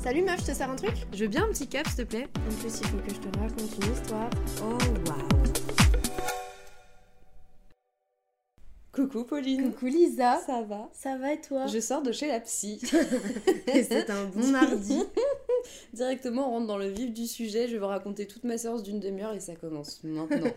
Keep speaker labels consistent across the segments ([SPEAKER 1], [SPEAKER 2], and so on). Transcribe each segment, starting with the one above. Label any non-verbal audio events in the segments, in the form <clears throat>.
[SPEAKER 1] Salut meuf, je te sers un truc
[SPEAKER 2] Je veux bien un petit cap, s'il te plaît
[SPEAKER 1] En plus, il faut que je te raconte une histoire.
[SPEAKER 2] Oh, waouh Coucou Pauline
[SPEAKER 1] Coucou Lisa
[SPEAKER 2] Ça va?
[SPEAKER 1] Ça va et toi?
[SPEAKER 2] Je sors de chez la psy. <laughs>
[SPEAKER 1] Et c'est un bon mardi. <laughs>
[SPEAKER 2] Directement, on rentre dans le vif du sujet. Je vais vous raconter toute ma séance d'une demi-heure et ça commence maintenant. <laughs>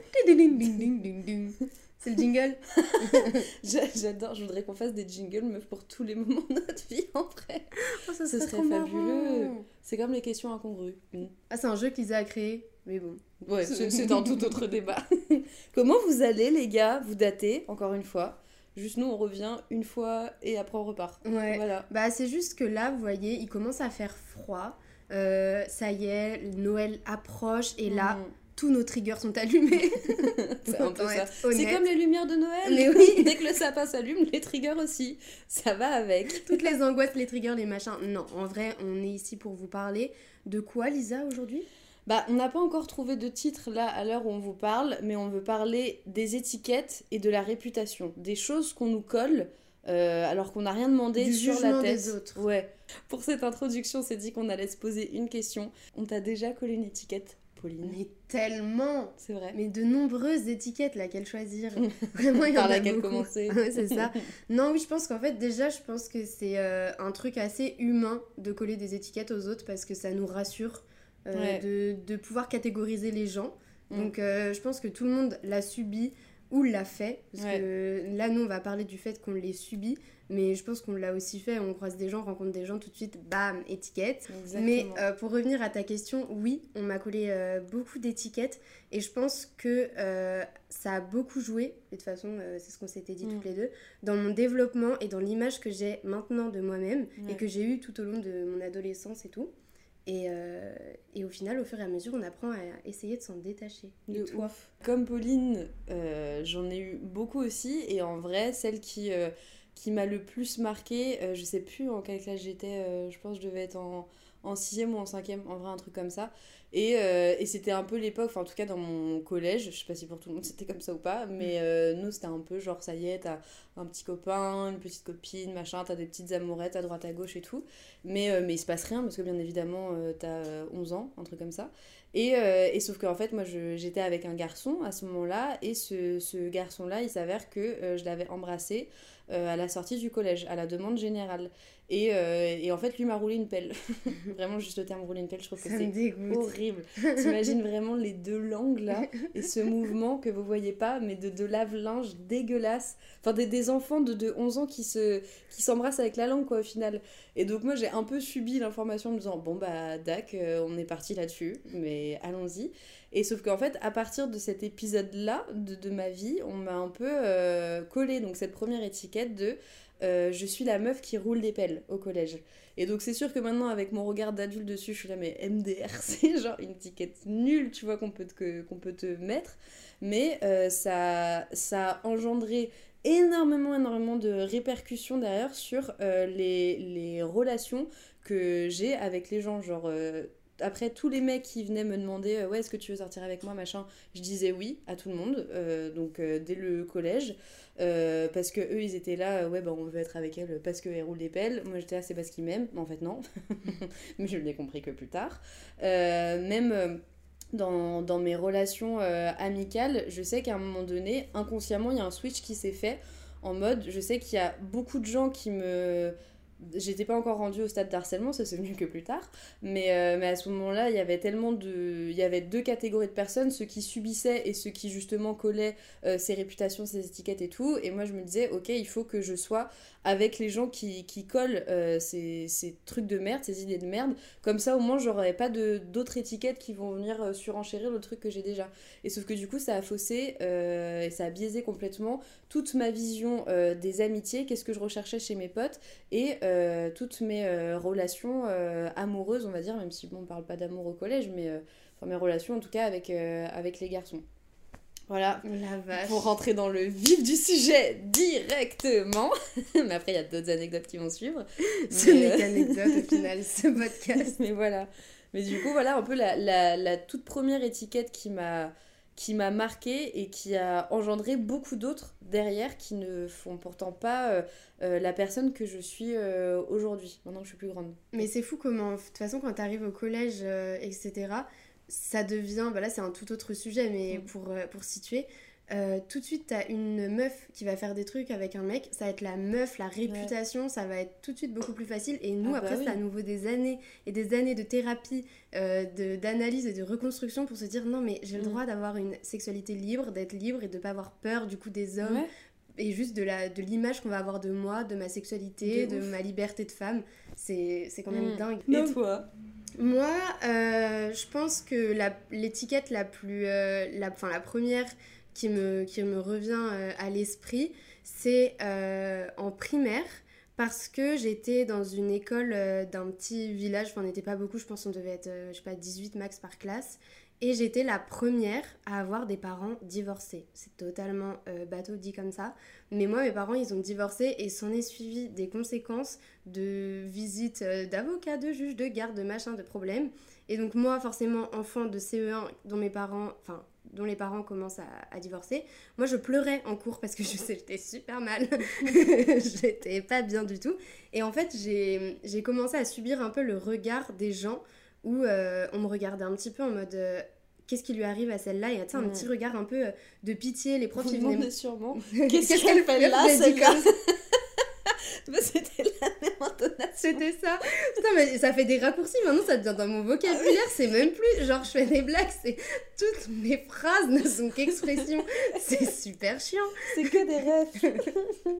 [SPEAKER 1] C'est le jingle <laughs>
[SPEAKER 2] J'a- J'adore, je voudrais qu'on fasse des jingles, meuf, pour tous les moments de notre vie en vrai.
[SPEAKER 1] Oh, ça
[SPEAKER 2] Ce
[SPEAKER 1] serait
[SPEAKER 2] fabuleux. C'est comme les questions incongrues. Mm.
[SPEAKER 1] Ah, c'est un jeu que Lisa a créé, mais bon.
[SPEAKER 2] Ouais, c'est un tout autre <laughs> débat. <laughs> Comment vous allez, les gars? Vous datez, encore une fois. Juste nous, on revient une fois et après on repart.
[SPEAKER 1] Ouais.
[SPEAKER 2] Voilà.
[SPEAKER 1] Bah, c'est juste que là, vous voyez, il commence à faire froid. Euh, ça y est, Noël approche et là,
[SPEAKER 2] Mm.
[SPEAKER 1] Tous nos triggers sont allumés. <laughs>
[SPEAKER 2] c'est un peu ça. C'est comme les lumières de Noël.
[SPEAKER 1] Mais oui. <laughs>
[SPEAKER 2] Dès que le sapin s'allume, les triggers aussi. Ça va avec. <laughs>
[SPEAKER 1] Toutes les angoisses, les triggers, les machins. Non, en vrai, on est ici pour vous parler de quoi, Lisa, aujourd'hui?
[SPEAKER 2] Bah, on n'a pas encore trouvé de titre là à l'heure où on vous parle, mais on veut parler des étiquettes et de la réputation, des choses qu'on nous colle euh, alors qu'on n'a rien demandé
[SPEAKER 1] Du
[SPEAKER 2] sur la tête.
[SPEAKER 1] des autres.
[SPEAKER 2] Ouais. Pour cette introduction, on s'est dit qu'on allait se poser une question. On t'a déjà collé une étiquette, Pauline
[SPEAKER 1] Mais tellement
[SPEAKER 2] C'est vrai.
[SPEAKER 1] Mais de nombreuses étiquettes, laquelle choisir? <laughs> Vraiment, il y en
[SPEAKER 2] Par
[SPEAKER 1] a
[SPEAKER 2] laquelle
[SPEAKER 1] beaucoup.
[SPEAKER 2] commencer. <laughs>
[SPEAKER 1] Ouais, c'est ça. <laughs> Non, oui, je pense qu'en fait, déjà, je pense que c'est euh, un truc assez humain de coller des étiquettes aux autres parce que ça nous rassure euh,
[SPEAKER 2] Ouais.
[SPEAKER 1] de, de pouvoir catégoriser les gens.
[SPEAKER 2] Mm.
[SPEAKER 1] Donc, euh, je pense que tout le monde l'a subi ou l'a fait. Parce
[SPEAKER 2] Ouais.
[SPEAKER 1] que là, nous, on va parler du fait qu'on l'ait subi, mais je pense qu'on l'a aussi fait. On croise des gens, on rencontre des gens, tout de suite, bam, étiquette.
[SPEAKER 2] Exactement.
[SPEAKER 1] Mais euh, pour revenir à ta question, oui, on m'a collé euh, beaucoup d'étiquettes et je pense que euh, ça a beaucoup joué, et de toute façon, c'est ce qu'on s'était dit
[SPEAKER 2] Mm.
[SPEAKER 1] toutes les deux, dans mon développement et dans l'image que j'ai maintenant de moi-même
[SPEAKER 2] Ouais.
[SPEAKER 1] et que j'ai eue tout au long de mon adolescence et tout. Et, euh, et au final, au fur et à mesure, on apprend à essayer de s'en détacher.
[SPEAKER 2] De
[SPEAKER 1] toi
[SPEAKER 2] ouf. Comme Pauline, euh, j'en ai eu beaucoup aussi. Et en vrai, celle qui, euh, qui m'a le plus marqué, euh, je sais plus en quelle classe j'étais, je pense que je devais être en, en 6 ou en 5 en vrai, un truc comme ça. Et, euh, et c'était un peu l'époque, enfin en tout cas dans mon collège, je sais pas si pour tout le monde <laughs> c'était comme ça ou pas, mais euh, nous c'était un peu genre ça y est, t'as un petit copain, une petite copine, machin, t'as des petites amourettes à droite à gauche et tout. Mais, euh, mais il se passe rien parce que bien évidemment t'as euh, 11 ans, un truc comme ça. Et, et sauf qu'en fait, moi, j'étais avec un garçon à ce moment-là, et ce, ce garçon-là, il s'avère que je l'avais embrassé à la sortie du collège, à la demande générale. Et, euh, et en fait, lui m'a roulé une pelle. <laughs> vraiment, juste le terme rouler une pelle, je trouve que c'est horrible. <laughs> T'imagines vraiment les deux langues là, et ce <laughs> mouvement que vous voyez pas, mais de, de lave-linge dégueulasse. Enfin, des, des enfants de, de 11 ans qui se qui s'embrassent avec la langue, quoi, au final. Et donc, moi, j'ai un peu subi l'information en me disant, bon, bah, dac, euh, on est parti là-dessus, mais allons-y. Et sauf qu'en fait, à partir de cet épisode-là de, de ma vie, on m'a un peu euh, collé donc cette première étiquette de euh, je suis la meuf qui roule des pelles au collège. Et donc c'est sûr que maintenant avec mon regard d'adulte dessus, je suis là mais MDR <laughs> c'est genre une étiquette nulle, tu vois qu'on peut te peut te mettre, mais euh, ça ça a engendré énormément énormément de répercussions derrière sur les, les relations que j'ai avec les gens genre après tous les mecs qui venaient me demander euh, ouais est-ce que tu veux sortir avec moi machin? Je disais oui à tout le monde euh, donc euh, dès le collège parce que eux ils étaient là ouais bah on veut être avec elle parce qu'elle roule des pelles moi j'étais là c'est parce qu'ils m'aiment mais en fait non. <laughs> Mais je l'ai compris que plus tard. Même dans, dans mes relations amicales je sais qu'à un moment donné inconsciemment il y a un switch qui s'est fait en mode je sais qu'il y a beaucoup de gens qui me j'étais pas encore rendue au stade d'harcèlement ça c'est venu que plus tard mais, euh, mais à ce moment-là, il y avait tellement de. Il y avait deux catégories de personnes, ceux qui subissaient et ceux qui justement collaient euh, ces réputations, ces étiquettes et tout. Et moi, je me disais, ok, il faut que je sois avec les gens qui, collent euh, ces, trucs de merde, ces idées de merde. Comme ça, au moins, j'aurais pas d'autres étiquettes qui vont venir euh, surenchérir le truc que j'ai déjà. Et sauf que du coup, ça a faussé euh, ça a biaisé complètement toute ma vision des amitiés, qu'est-ce que je recherchais chez mes potes et toutes mes relations amoureuses, on va dire, même si bon, on parle pas d'amour au collège, mais enfin mes relations en tout cas avec les garçons. Voilà,
[SPEAKER 1] La vache.
[SPEAKER 2] pour rentrer dans le vif du sujet directement. <laughs> mais après, il y a d'autres anecdotes qui vont suivre.
[SPEAKER 1] Ce n'est
[SPEAKER 2] euh,
[SPEAKER 1] qu'anecdote au final, <laughs> ce podcast.
[SPEAKER 2] mais voilà. Mais du coup, voilà un peu la, la, la toute première étiquette qui m'a qui m'a marqué et qui a engendré beaucoup d'autres derrière qui ne font pourtant pas euh, euh, la personne que je suis euh, aujourd'hui, maintenant que je suis plus grande.
[SPEAKER 1] Mais c'est fou comment, de toute façon, quand tu arrives au collège, etc., ça devient, bah là c'est un tout autre sujet, mais mm. pour, pour situer, euh, tout de suite, t'as une meuf qui va faire des trucs avec un mec, ça va être la meuf, la réputation, ça va être tout de suite beaucoup plus facile. Et nous, ah après, bah c'est à nouveau des années et des années de thérapie, euh, d'analyse et de reconstruction pour se dire non, mais j'ai le mm. droit d'avoir une sexualité libre, d'être libre et de pas avoir peur du coup des hommes. Et juste de l'image de qu'on va avoir de moi, de ma sexualité, de, ma liberté de femme. C'est quand même mm. dingue.
[SPEAKER 2] Et toi?
[SPEAKER 1] Moi, euh, je pense que l'étiquette la, plus. la, la première qui me, qui me revient euh, à l'esprit, c'est euh, en primaire parce que j'étais dans une école euh, d'un petit village, enfin on n'était pas beaucoup, je pense qu'on devait être, je sais pas, 18 max par classe, et j'étais la première à avoir des parents divorcés. C'est totalement bateau dit comme ça, mais moi mes parents ils ont divorcé et s'en est suivi des conséquences de visites d'avocats, de juges, de gardes, de machin, de problèmes. Et donc moi forcément enfant de CE1 dont mes parents, enfin dont les parents commencent à, divorcer. Moi, je pleurais en cours parce que je <laughs> sais, j'étais super mal. <laughs> j'étais pas bien du tout. Et en fait, j'ai commencé à subir un peu le regard des gens où euh, on me regardait un petit peu en mode. Euh, qu'est-ce qui lui arrive à celle-là? Et tu un petit regard un peu euh, de pitié. Les profs, ils
[SPEAKER 2] venaient. sûrement. <laughs> Qu'est-ce qu'elle fait là, celle-là? <laughs> C'était la même intonation.
[SPEAKER 1] C'était ça. Putain, mais ça fait des raccourcis. Maintenant, ça devient dans mon vocabulaire. C'est même plus genre je fais des blagues. C'est toutes mes phrases ne sont qu'expressions. <laughs> C'est super chiant.
[SPEAKER 2] C'est que des rêves.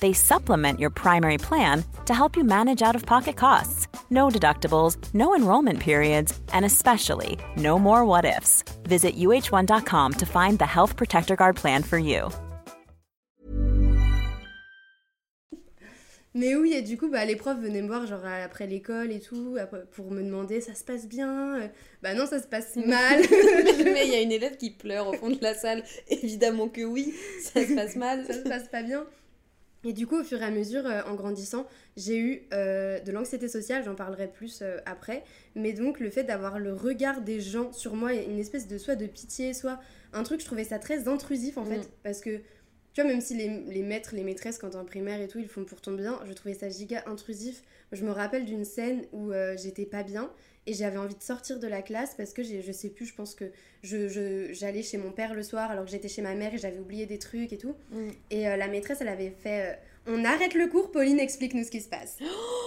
[SPEAKER 3] They supplement your primary plan to help you manage out of pocket costs. No deductibles, no enrollment periods, and especially no more what ifs. Visit uh1.com to find the Health Protector Guard plan for you.
[SPEAKER 1] Mais oui, et du coup, bah, les profs venaient me voir genre après l'école et tout, pour me demander ça se passe bien Bah non, ça se passe <laughs> mal.
[SPEAKER 2] Mais il y a une élève qui pleure au fond de la salle. Évidemment que oui, ça se passe mal.
[SPEAKER 1] ça se passe pas bien. Et du coup, au fur et à mesure, euh, en grandissant, j'ai eu euh, de l'anxiété sociale, j'en parlerai plus après. Mais donc, le fait d'avoir le regard des gens sur moi, une espèce de soit de pitié, soit un truc, je trouvais ça très intrusif en fait. Mm. Parce que tu vois, même si les, les maîtres, les maîtresses, quand en primaire et tout, ils font pour ton bien, je trouvais ça giga intrusif. Je me rappelle d'une scène où euh, j'étais pas bien et j'avais envie de sortir de la classe parce que je sais plus, je pense que j'allais je, chez mon père le soir alors que j'étais chez ma mère et j'avais oublié des trucs et tout. Mm. Et euh, la maîtresse, elle avait fait euh, On arrête le cours, Pauline, explique-nous ce qui se passe.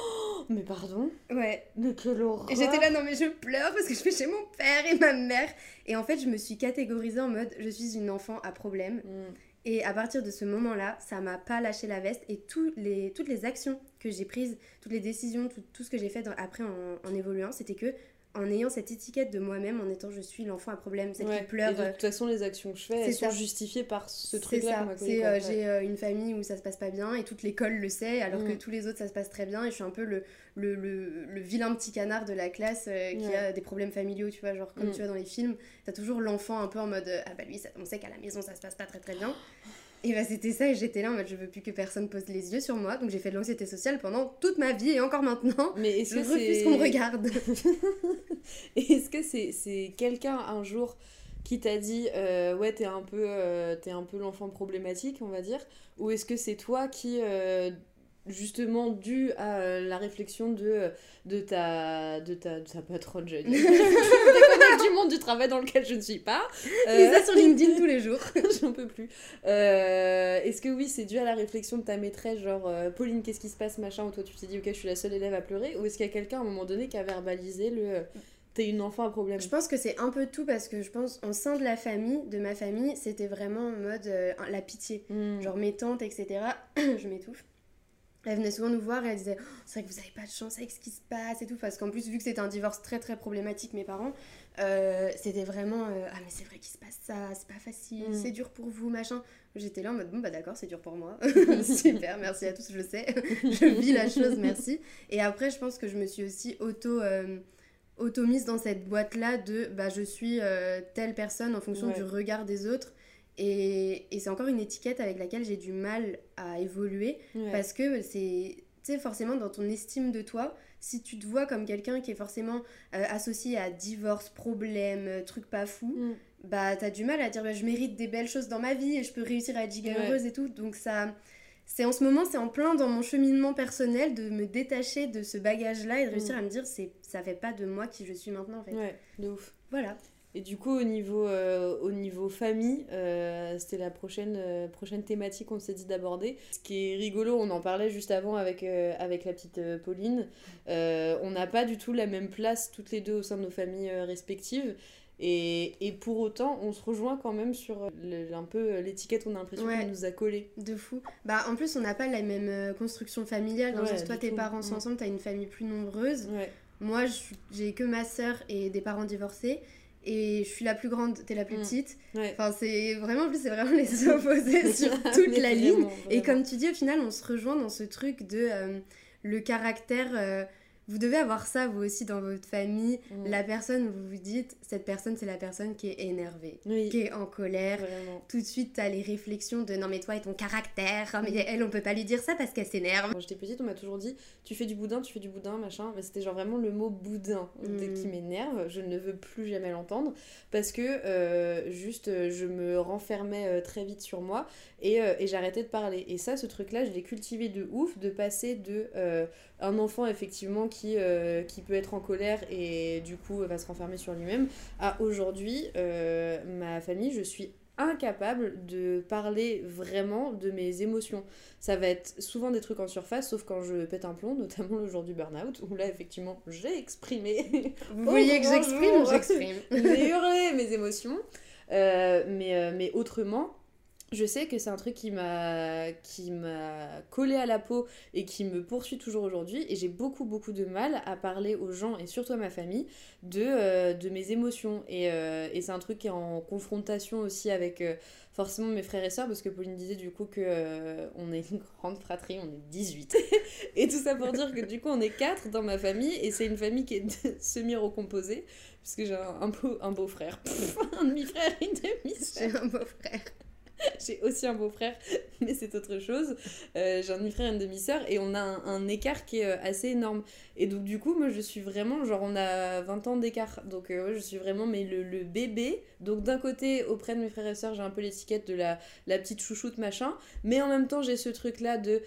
[SPEAKER 1] <gasps>
[SPEAKER 2] mais pardon?
[SPEAKER 1] Ouais.
[SPEAKER 2] Mais quelle horreur
[SPEAKER 1] Et j'étais là, non mais je pleure parce que je suis chez mon père et ma mère. Et en fait, je me suis catégorisée en mode Je suis une enfant à problème. Mm. Et à partir de ce moment-là, ça m'a pas lâché la veste. Et toutes les actions que j'ai prises, toutes les décisions, tout, ce que j'ai fait après en, évoluant, c'était que en ayant cette étiquette de moi-même, en étant je suis l'enfant à problème, celle
[SPEAKER 2] Ouais.
[SPEAKER 1] qui pleure.
[SPEAKER 2] Et de
[SPEAKER 1] euh,
[SPEAKER 2] toute façon, les actions que je fais, elles
[SPEAKER 1] c'est
[SPEAKER 2] sont
[SPEAKER 1] ça.
[SPEAKER 2] justifiées par ce
[SPEAKER 1] c'est
[SPEAKER 2] truc-là
[SPEAKER 1] ça. C'est,
[SPEAKER 2] quoi.
[SPEAKER 1] euh, j'ai euh, une famille où ça se passe pas bien et toute l'école le sait, alors que
[SPEAKER 2] Mm.
[SPEAKER 1] tous les autres ça se passe très bien. Et je suis un peu le, le, le, le vilain petit canard de la classe euh, qui
[SPEAKER 2] Ouais.
[SPEAKER 1] a des problèmes familiaux, tu vois, genre comme
[SPEAKER 2] Mm.
[SPEAKER 1] tu vois dans les films, t'as toujours l'enfant un peu en mode euh, ah bah lui, ça, on sait qu'à la maison ça se passe pas très très bien. Et bah c'était ça, et j'étais là en mode je veux plus que personne pose les yeux sur moi, donc j'ai fait de l'anxiété sociale pendant toute ma vie et encore maintenant.
[SPEAKER 2] Mais est-ce
[SPEAKER 1] Je
[SPEAKER 2] que
[SPEAKER 1] refuse
[SPEAKER 2] c'est...
[SPEAKER 1] qu'on me regarde. <laughs>
[SPEAKER 2] Est-ce que c'est c'est quelqu'un un jour qui t'a dit euh, ouais t'es un peu euh, t'es un peu l'enfant problématique on va dire? Ou est-ce que c'est toi qui euh, justement dû à euh, la réflexion de de ta de ta, de ta patronne je <laughs> déconnecte du monde du travail dans lequel je ne suis pas <laughs> Euh,
[SPEAKER 1] ça <laughs> sur LinkedIn tous les jours.
[SPEAKER 2] J'en peux plus. Euh, Est-ce que oui, c'est dû à la réflexion de ta maîtresse, genre euh, Pauline, qu'est-ce qui se passe, machin, ou toi tu t'es dit, ok, je suis la seule élève à pleurer, ou est-ce qu'il y a quelqu'un à un moment donné qui a verbalisé le euh, t'es une enfant à problème?
[SPEAKER 1] Je pense que c'est un peu tout parce que je pense en sein de la famille, de ma famille, c'était vraiment en mode euh, la pitié.
[SPEAKER 2] Hmm.
[SPEAKER 1] Genre mes tantes, etc. <clears throat> je m'étouffe. Elles venaient souvent nous voir et elles disaient Oh, C'est vrai que vous avez pas de chance avec ce qui se passe et tout. Parce qu'en plus, vu que c'était un divorce très très problématique, mes parents, euh, c'était vraiment euh, Ah, mais c'est vrai qu'il se passe ça, c'est pas facile,
[SPEAKER 2] Mm.
[SPEAKER 1] c'est dur pour vous, machin. J'étais là en mode Bon, bah d'accord, c'est dur pour moi. <laughs> <laughs> Super, merci à tous, je sais. <laughs> je vis la chose, merci. Et après, je pense que je me suis aussi auto. euh, auto-mise dans cette boîte-là de bah, je suis telle personne en fonction
[SPEAKER 2] Ouais.
[SPEAKER 1] du regard des autres. Et, et c'est encore une étiquette avec laquelle j'ai du mal à évoluer
[SPEAKER 2] Ouais.
[SPEAKER 1] parce que c'est, tu sais, forcément dans ton estime de toi, si tu te vois comme quelqu'un qui est forcément euh, associé à divorce, problème, euh, truc pas fou,
[SPEAKER 2] Mm.
[SPEAKER 1] bah t'as du mal à dire bah, je mérite des belles choses dans ma vie et je peux réussir à être giga
[SPEAKER 2] Ouais.
[SPEAKER 1] heureuse et tout. Donc ça, c'est en ce moment, c'est en plein dans mon cheminement personnel de me détacher de ce bagage-là et de réussir
[SPEAKER 2] Mm.
[SPEAKER 1] à me dire c'est, ça fait pas de moi qui je suis maintenant en fait.
[SPEAKER 2] Ouais, de ouf.
[SPEAKER 1] Voilà.
[SPEAKER 2] Et du coup, au niveau, euh, au niveau famille, euh, c'était la prochaine, euh, prochaine thématique qu'on s'est dit d'aborder. Ce qui est rigolo, on en parlait juste avant avec, avec la petite Pauline. On n'a pas du tout la même place toutes les deux au sein de nos familles respectives. Et, et pour autant, on se rejoint quand même sur le- un peu l'étiquette qu'on a l'impression
[SPEAKER 1] Ouais.
[SPEAKER 2] qu'on nous a collée.
[SPEAKER 1] De fou. Bah en plus on n'a pas la même construction familiale. Dans le
[SPEAKER 2] Ouais,
[SPEAKER 1] sens, toi tes
[SPEAKER 2] tout.
[SPEAKER 1] parents sont
[SPEAKER 2] Mm.
[SPEAKER 1] ensemble, t'as une famille plus nombreuse. Moi j'ai que ma sœur et des parents divorcés. Et je suis la plus grande, t'es la plus
[SPEAKER 2] Mm.
[SPEAKER 1] petite.
[SPEAKER 2] Ouais.
[SPEAKER 1] Enfin c'est vraiment en plus c'est vraiment <laughs> les opposés <laughs> sur toute la ligne.
[SPEAKER 2] vraiment,
[SPEAKER 1] Et comme tu dis au final on se rejoint dans ce truc de euh, le caractère. euh, vous devez avoir ça vous aussi dans votre famille.
[SPEAKER 2] Mm.
[SPEAKER 1] La personne vous vous dites cette personne c'est la personne qui est énervée,
[SPEAKER 2] Oui,
[SPEAKER 1] qui est en colère,
[SPEAKER 2] vraiment.
[SPEAKER 1] tout de suite t'as les réflexions de non mais toi et ton caractère, Ah, mais elle on peut pas lui dire ça parce qu'elle s'énerve.
[SPEAKER 2] Quand j'étais petite, on m'a toujours dit tu fais du boudin, tu fais du boudin, machin. Mais c'était genre vraiment le mot boudin
[SPEAKER 1] Mm.
[SPEAKER 2] qui m'énerve. Je ne veux plus jamais l'entendre parce que euh, juste je me renfermais euh, très vite sur moi et, euh, et j'arrêtais de parler. Et ça, ce truc-là, je l'ai cultivé de ouf, de passer de euh, un enfant effectivement qui, euh, qui peut être en colère et du coup va se renfermer sur lui-même à aujourd'hui, euh, ma famille, je suis incapable de parler vraiment de mes émotions. Ça va être souvent des trucs en surface, sauf quand je pète un plomb, notamment le jour du burn-out, où là, effectivement, j'ai exprimé. <laughs>
[SPEAKER 1] Vous voyez que j'exprime, j'exprime? <laughs>
[SPEAKER 2] j'ai hurlé mes émotions. Euh, mais, mais autrement, je sais que c'est un truc qui m'a qui m'a collé à la peau et qui me poursuit toujours aujourd'hui et j'ai beaucoup beaucoup de mal à parler aux gens et surtout à ma famille de, euh, de mes émotions et, euh, et c'est un truc qui est en confrontation aussi avec euh, forcément mes frères et sœurs parce que Pauline disait du coup que on est une grande fratrie, on est 18 <laughs> et tout ça pour dire que du coup on est 4 dans ma famille et c'est une famille qui est <laughs> semi-recomposée parce que j'ai un, beau, un beau frère, <laughs> un demi-frère, une demi-sœur.
[SPEAKER 1] J'ai un beau-frère. <laughs>
[SPEAKER 2] J'ai aussi un beau-frère, <laughs> mais c'est autre chose. Euh, j'ai un demi-frère et une demi-sœur, et on a un, écart qui est euh, assez énorme. Et donc, du coup, moi, je suis vraiment, genre, on a 20 ans d'écart. Donc, euh, je suis vraiment, mais le, bébé. Donc, d'un côté, auprès de mes frères et sœurs, j'ai un peu l'étiquette de la, la petite chouchoute, machin. Mais en même temps, j'ai ce truc-là de.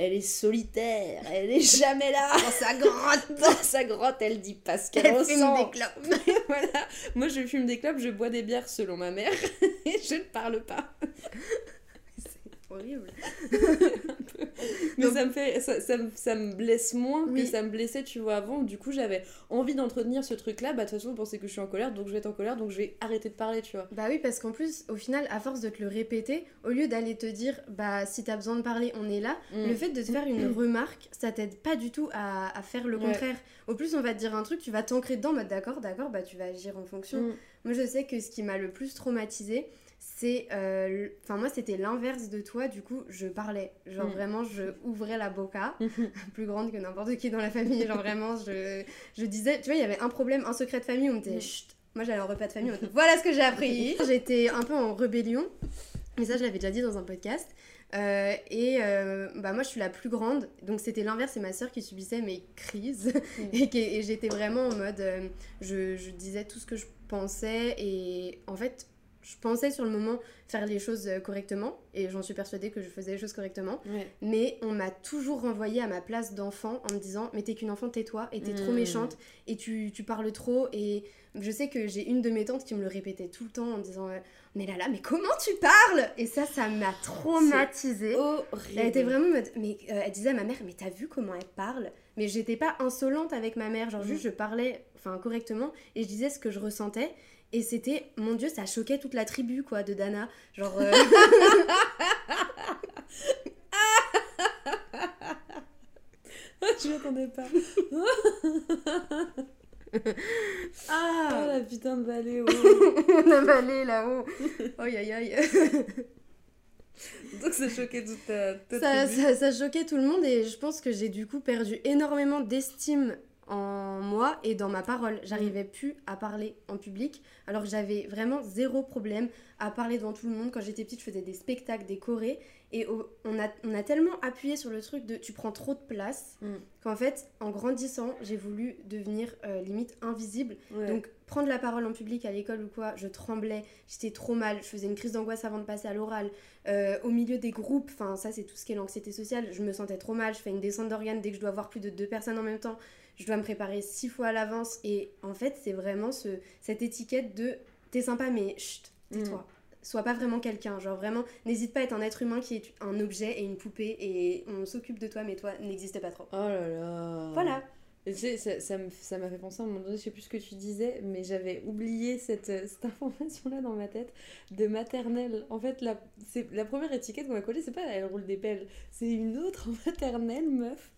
[SPEAKER 2] Elle est solitaire, elle est jamais là.
[SPEAKER 1] Dans sa grotte <laughs>
[SPEAKER 2] Dans sa grotte, elle dit pas ce qu'elle
[SPEAKER 1] Elle fume des clopes <laughs>
[SPEAKER 2] voilà. Moi, je fume des clopes, je bois des bières selon ma mère, <laughs> et je ne parle pas.
[SPEAKER 1] C'est horrible.
[SPEAKER 2] Mais
[SPEAKER 1] Donc-
[SPEAKER 2] ça me fait ça, ça, me- ça me blesse moins
[SPEAKER 1] Oui.
[SPEAKER 2] que ça me blessait, tu vois, avant. Du coup, j'avais envie d'entretenir ce truc-là. Bah, de toute façon, vous pensez que je suis en colère, donc je vais être en colère, donc je vais arrêter de parler, tu vois.
[SPEAKER 1] Bah oui, parce qu'en plus, au final, à force de te le répéter, au lieu d'aller te dire, bah si t'as besoin de parler, on est là,
[SPEAKER 2] Mm.
[SPEAKER 1] le fait de te faire une <clears throat> remarque, ça t'aide pas du tout à, à faire le
[SPEAKER 2] Ouais.
[SPEAKER 1] contraire. Au plus, on va te dire un truc, tu vas t'ancrer dedans, bah d'accord, d'accord, bah tu vas agir en fonction.
[SPEAKER 2] Mm.
[SPEAKER 1] Moi, je sais que ce qui m'a le plus traumatisé, c'est. euh, Enfin, moi, c'était l'inverse de toi, du coup, je parlais. Genre,
[SPEAKER 2] Mm.
[SPEAKER 1] vraiment, je ouvrais la boca, <laughs> <laughs> plus grande que n'importe qui dans la famille. Genre, vraiment, je, je disais. Tu vois, il y avait un problème, un secret de famille, on me disait,
[SPEAKER 2] Mm.
[SPEAKER 1] chut. Moi, j'allais en repas de famille, on <laughs> voilà ce que j'ai appris. J'étais un peu en rébellion, mais ça, je l'avais déjà dit dans un podcast. Euh, et euh, bah moi je suis la plus grande donc c'était l'inverse c'est ma soeur qui subissait mes crises et, qui- et j'étais vraiment en mode je, je disais tout ce que je pensais et en fait je pensais sur le moment faire les choses euh, correctement et j'en suis persuadée que je faisais les choses correctement
[SPEAKER 2] Ouais.
[SPEAKER 1] mais on m'a toujours renvoyée à ma place d'enfant en me disant mais t'es qu'une enfant tais-toi et t'es trop
[SPEAKER 2] Mm.
[SPEAKER 1] méchante et tu, tu parles trop et je sais que j'ai une de mes tantes qui me le répétait tout le temps en me disant euh, mais là là mais comment tu parles? Et ça ça m'a traumatisée
[SPEAKER 2] Horrible.
[SPEAKER 1] elle était vraiment mais euh, elle disait à ma mère mais t'as vu comment elle parle? Mais j'étais pas insolente avec ma mère genre
[SPEAKER 2] Mm.
[SPEAKER 1] juste je parlais enfin correctement et je disais ce que je ressentais et c'était mon dieu ça choquait toute la tribu quoi de Dana. Genre euh, <laughs>
[SPEAKER 2] je m'attendais pas. Oh <laughs>
[SPEAKER 1] ah.
[SPEAKER 2] la putain de balai,
[SPEAKER 1] on a valé là-haut. Aïe aïe aïe.
[SPEAKER 2] Donc ça choquait toute ta, ta
[SPEAKER 1] ça,
[SPEAKER 2] tribu.
[SPEAKER 1] ça, ça choquait tout le monde et je pense que j'ai du coup perdu énormément d'estime en moi et dans ma parole. J'arrivais plus à parler en public alors que j'avais vraiment zéro problème à parler devant tout le monde. Quand j'étais petite, je faisais des spectacles, des chorés et on, a, on a tellement appuyé sur le truc de tu prends trop de place
[SPEAKER 2] Mm.
[SPEAKER 1] qu'en fait, en grandissant, j'ai voulu devenir euh, limite invisible.
[SPEAKER 2] Ouais.
[SPEAKER 1] Donc prendre la parole en public à l'école ou quoi, je tremblais, j'étais trop mal, je faisais une crise d'angoisse avant de passer à l'oral. Euh, au milieu des groupes, enfin ça c'est tout ce qui est l'anxiété sociale, je me sentais trop mal, je fais une descente d'organes dès que je dois voir plus de deux personnes en même temps, je dois me préparer six fois à l'avance et en fait c'est vraiment ce, cette étiquette de t'es sympa mais chut, tais-toi. Sois pas vraiment quelqu'un, genre vraiment, n'hésite pas à être un être humain qui est un objet et une poupée et on s'occupe de toi mais toi n'existe pas trop.
[SPEAKER 2] Oh là là.
[SPEAKER 1] Voilà.
[SPEAKER 2] Et tu sais, ça, ça me- ça m'a fait penser à un moment donné, je sais plus ce que tu disais, mais j'avais oublié cette, euh, cette <laughs> information-là dans ma tête de maternelle. En fait, la, c'est, la première étiquette qu'on m'a collée, c'est pas elle roule des pelles, c'est une autre <laughs> maternelle, meuf,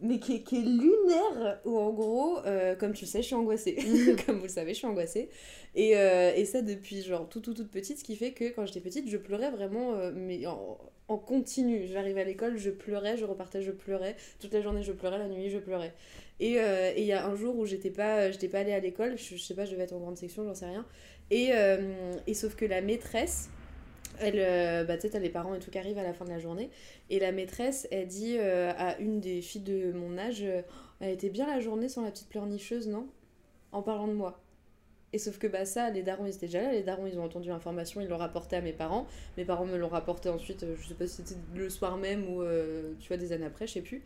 [SPEAKER 2] mais qui est, qui est lunaire, où en gros, euh, comme tu le sais, je suis angoissée. <laughs> comme vous le savez, je suis angoissée. Et, euh, et ça depuis genre tout, tout, toute petite, ce qui fait que quand j'étais petite, je pleurais vraiment, euh, mais en, en continu. J'arrivais à l'école, je pleurais, je repartais, je pleurais. Toute la journée, je pleurais, la nuit, je pleurais. Et euh, et il y a un jour où j'étais pas, j'étais pas allée à l'école, je, je sais pas, je devais être en grande section, j'en sais rien. Et, euh, et sauf que la maîtresse, elle, euh, bah, tu sais, les parents et tout qui arrivent à la fin de la journée. Et la maîtresse, elle dit euh, à une des filles de mon âge, euh, elle était bien la journée sans la petite pleurnicheuse, non? En parlant de moi. Et sauf que bah ça, les darons ils étaient déjà là, les darons ils ont entendu l'information, ils l'ont rapporté à mes parents. Mes parents me l'ont rapporté ensuite, je sais pas si c'était le soir même ou tu vois des années après, je sais plus.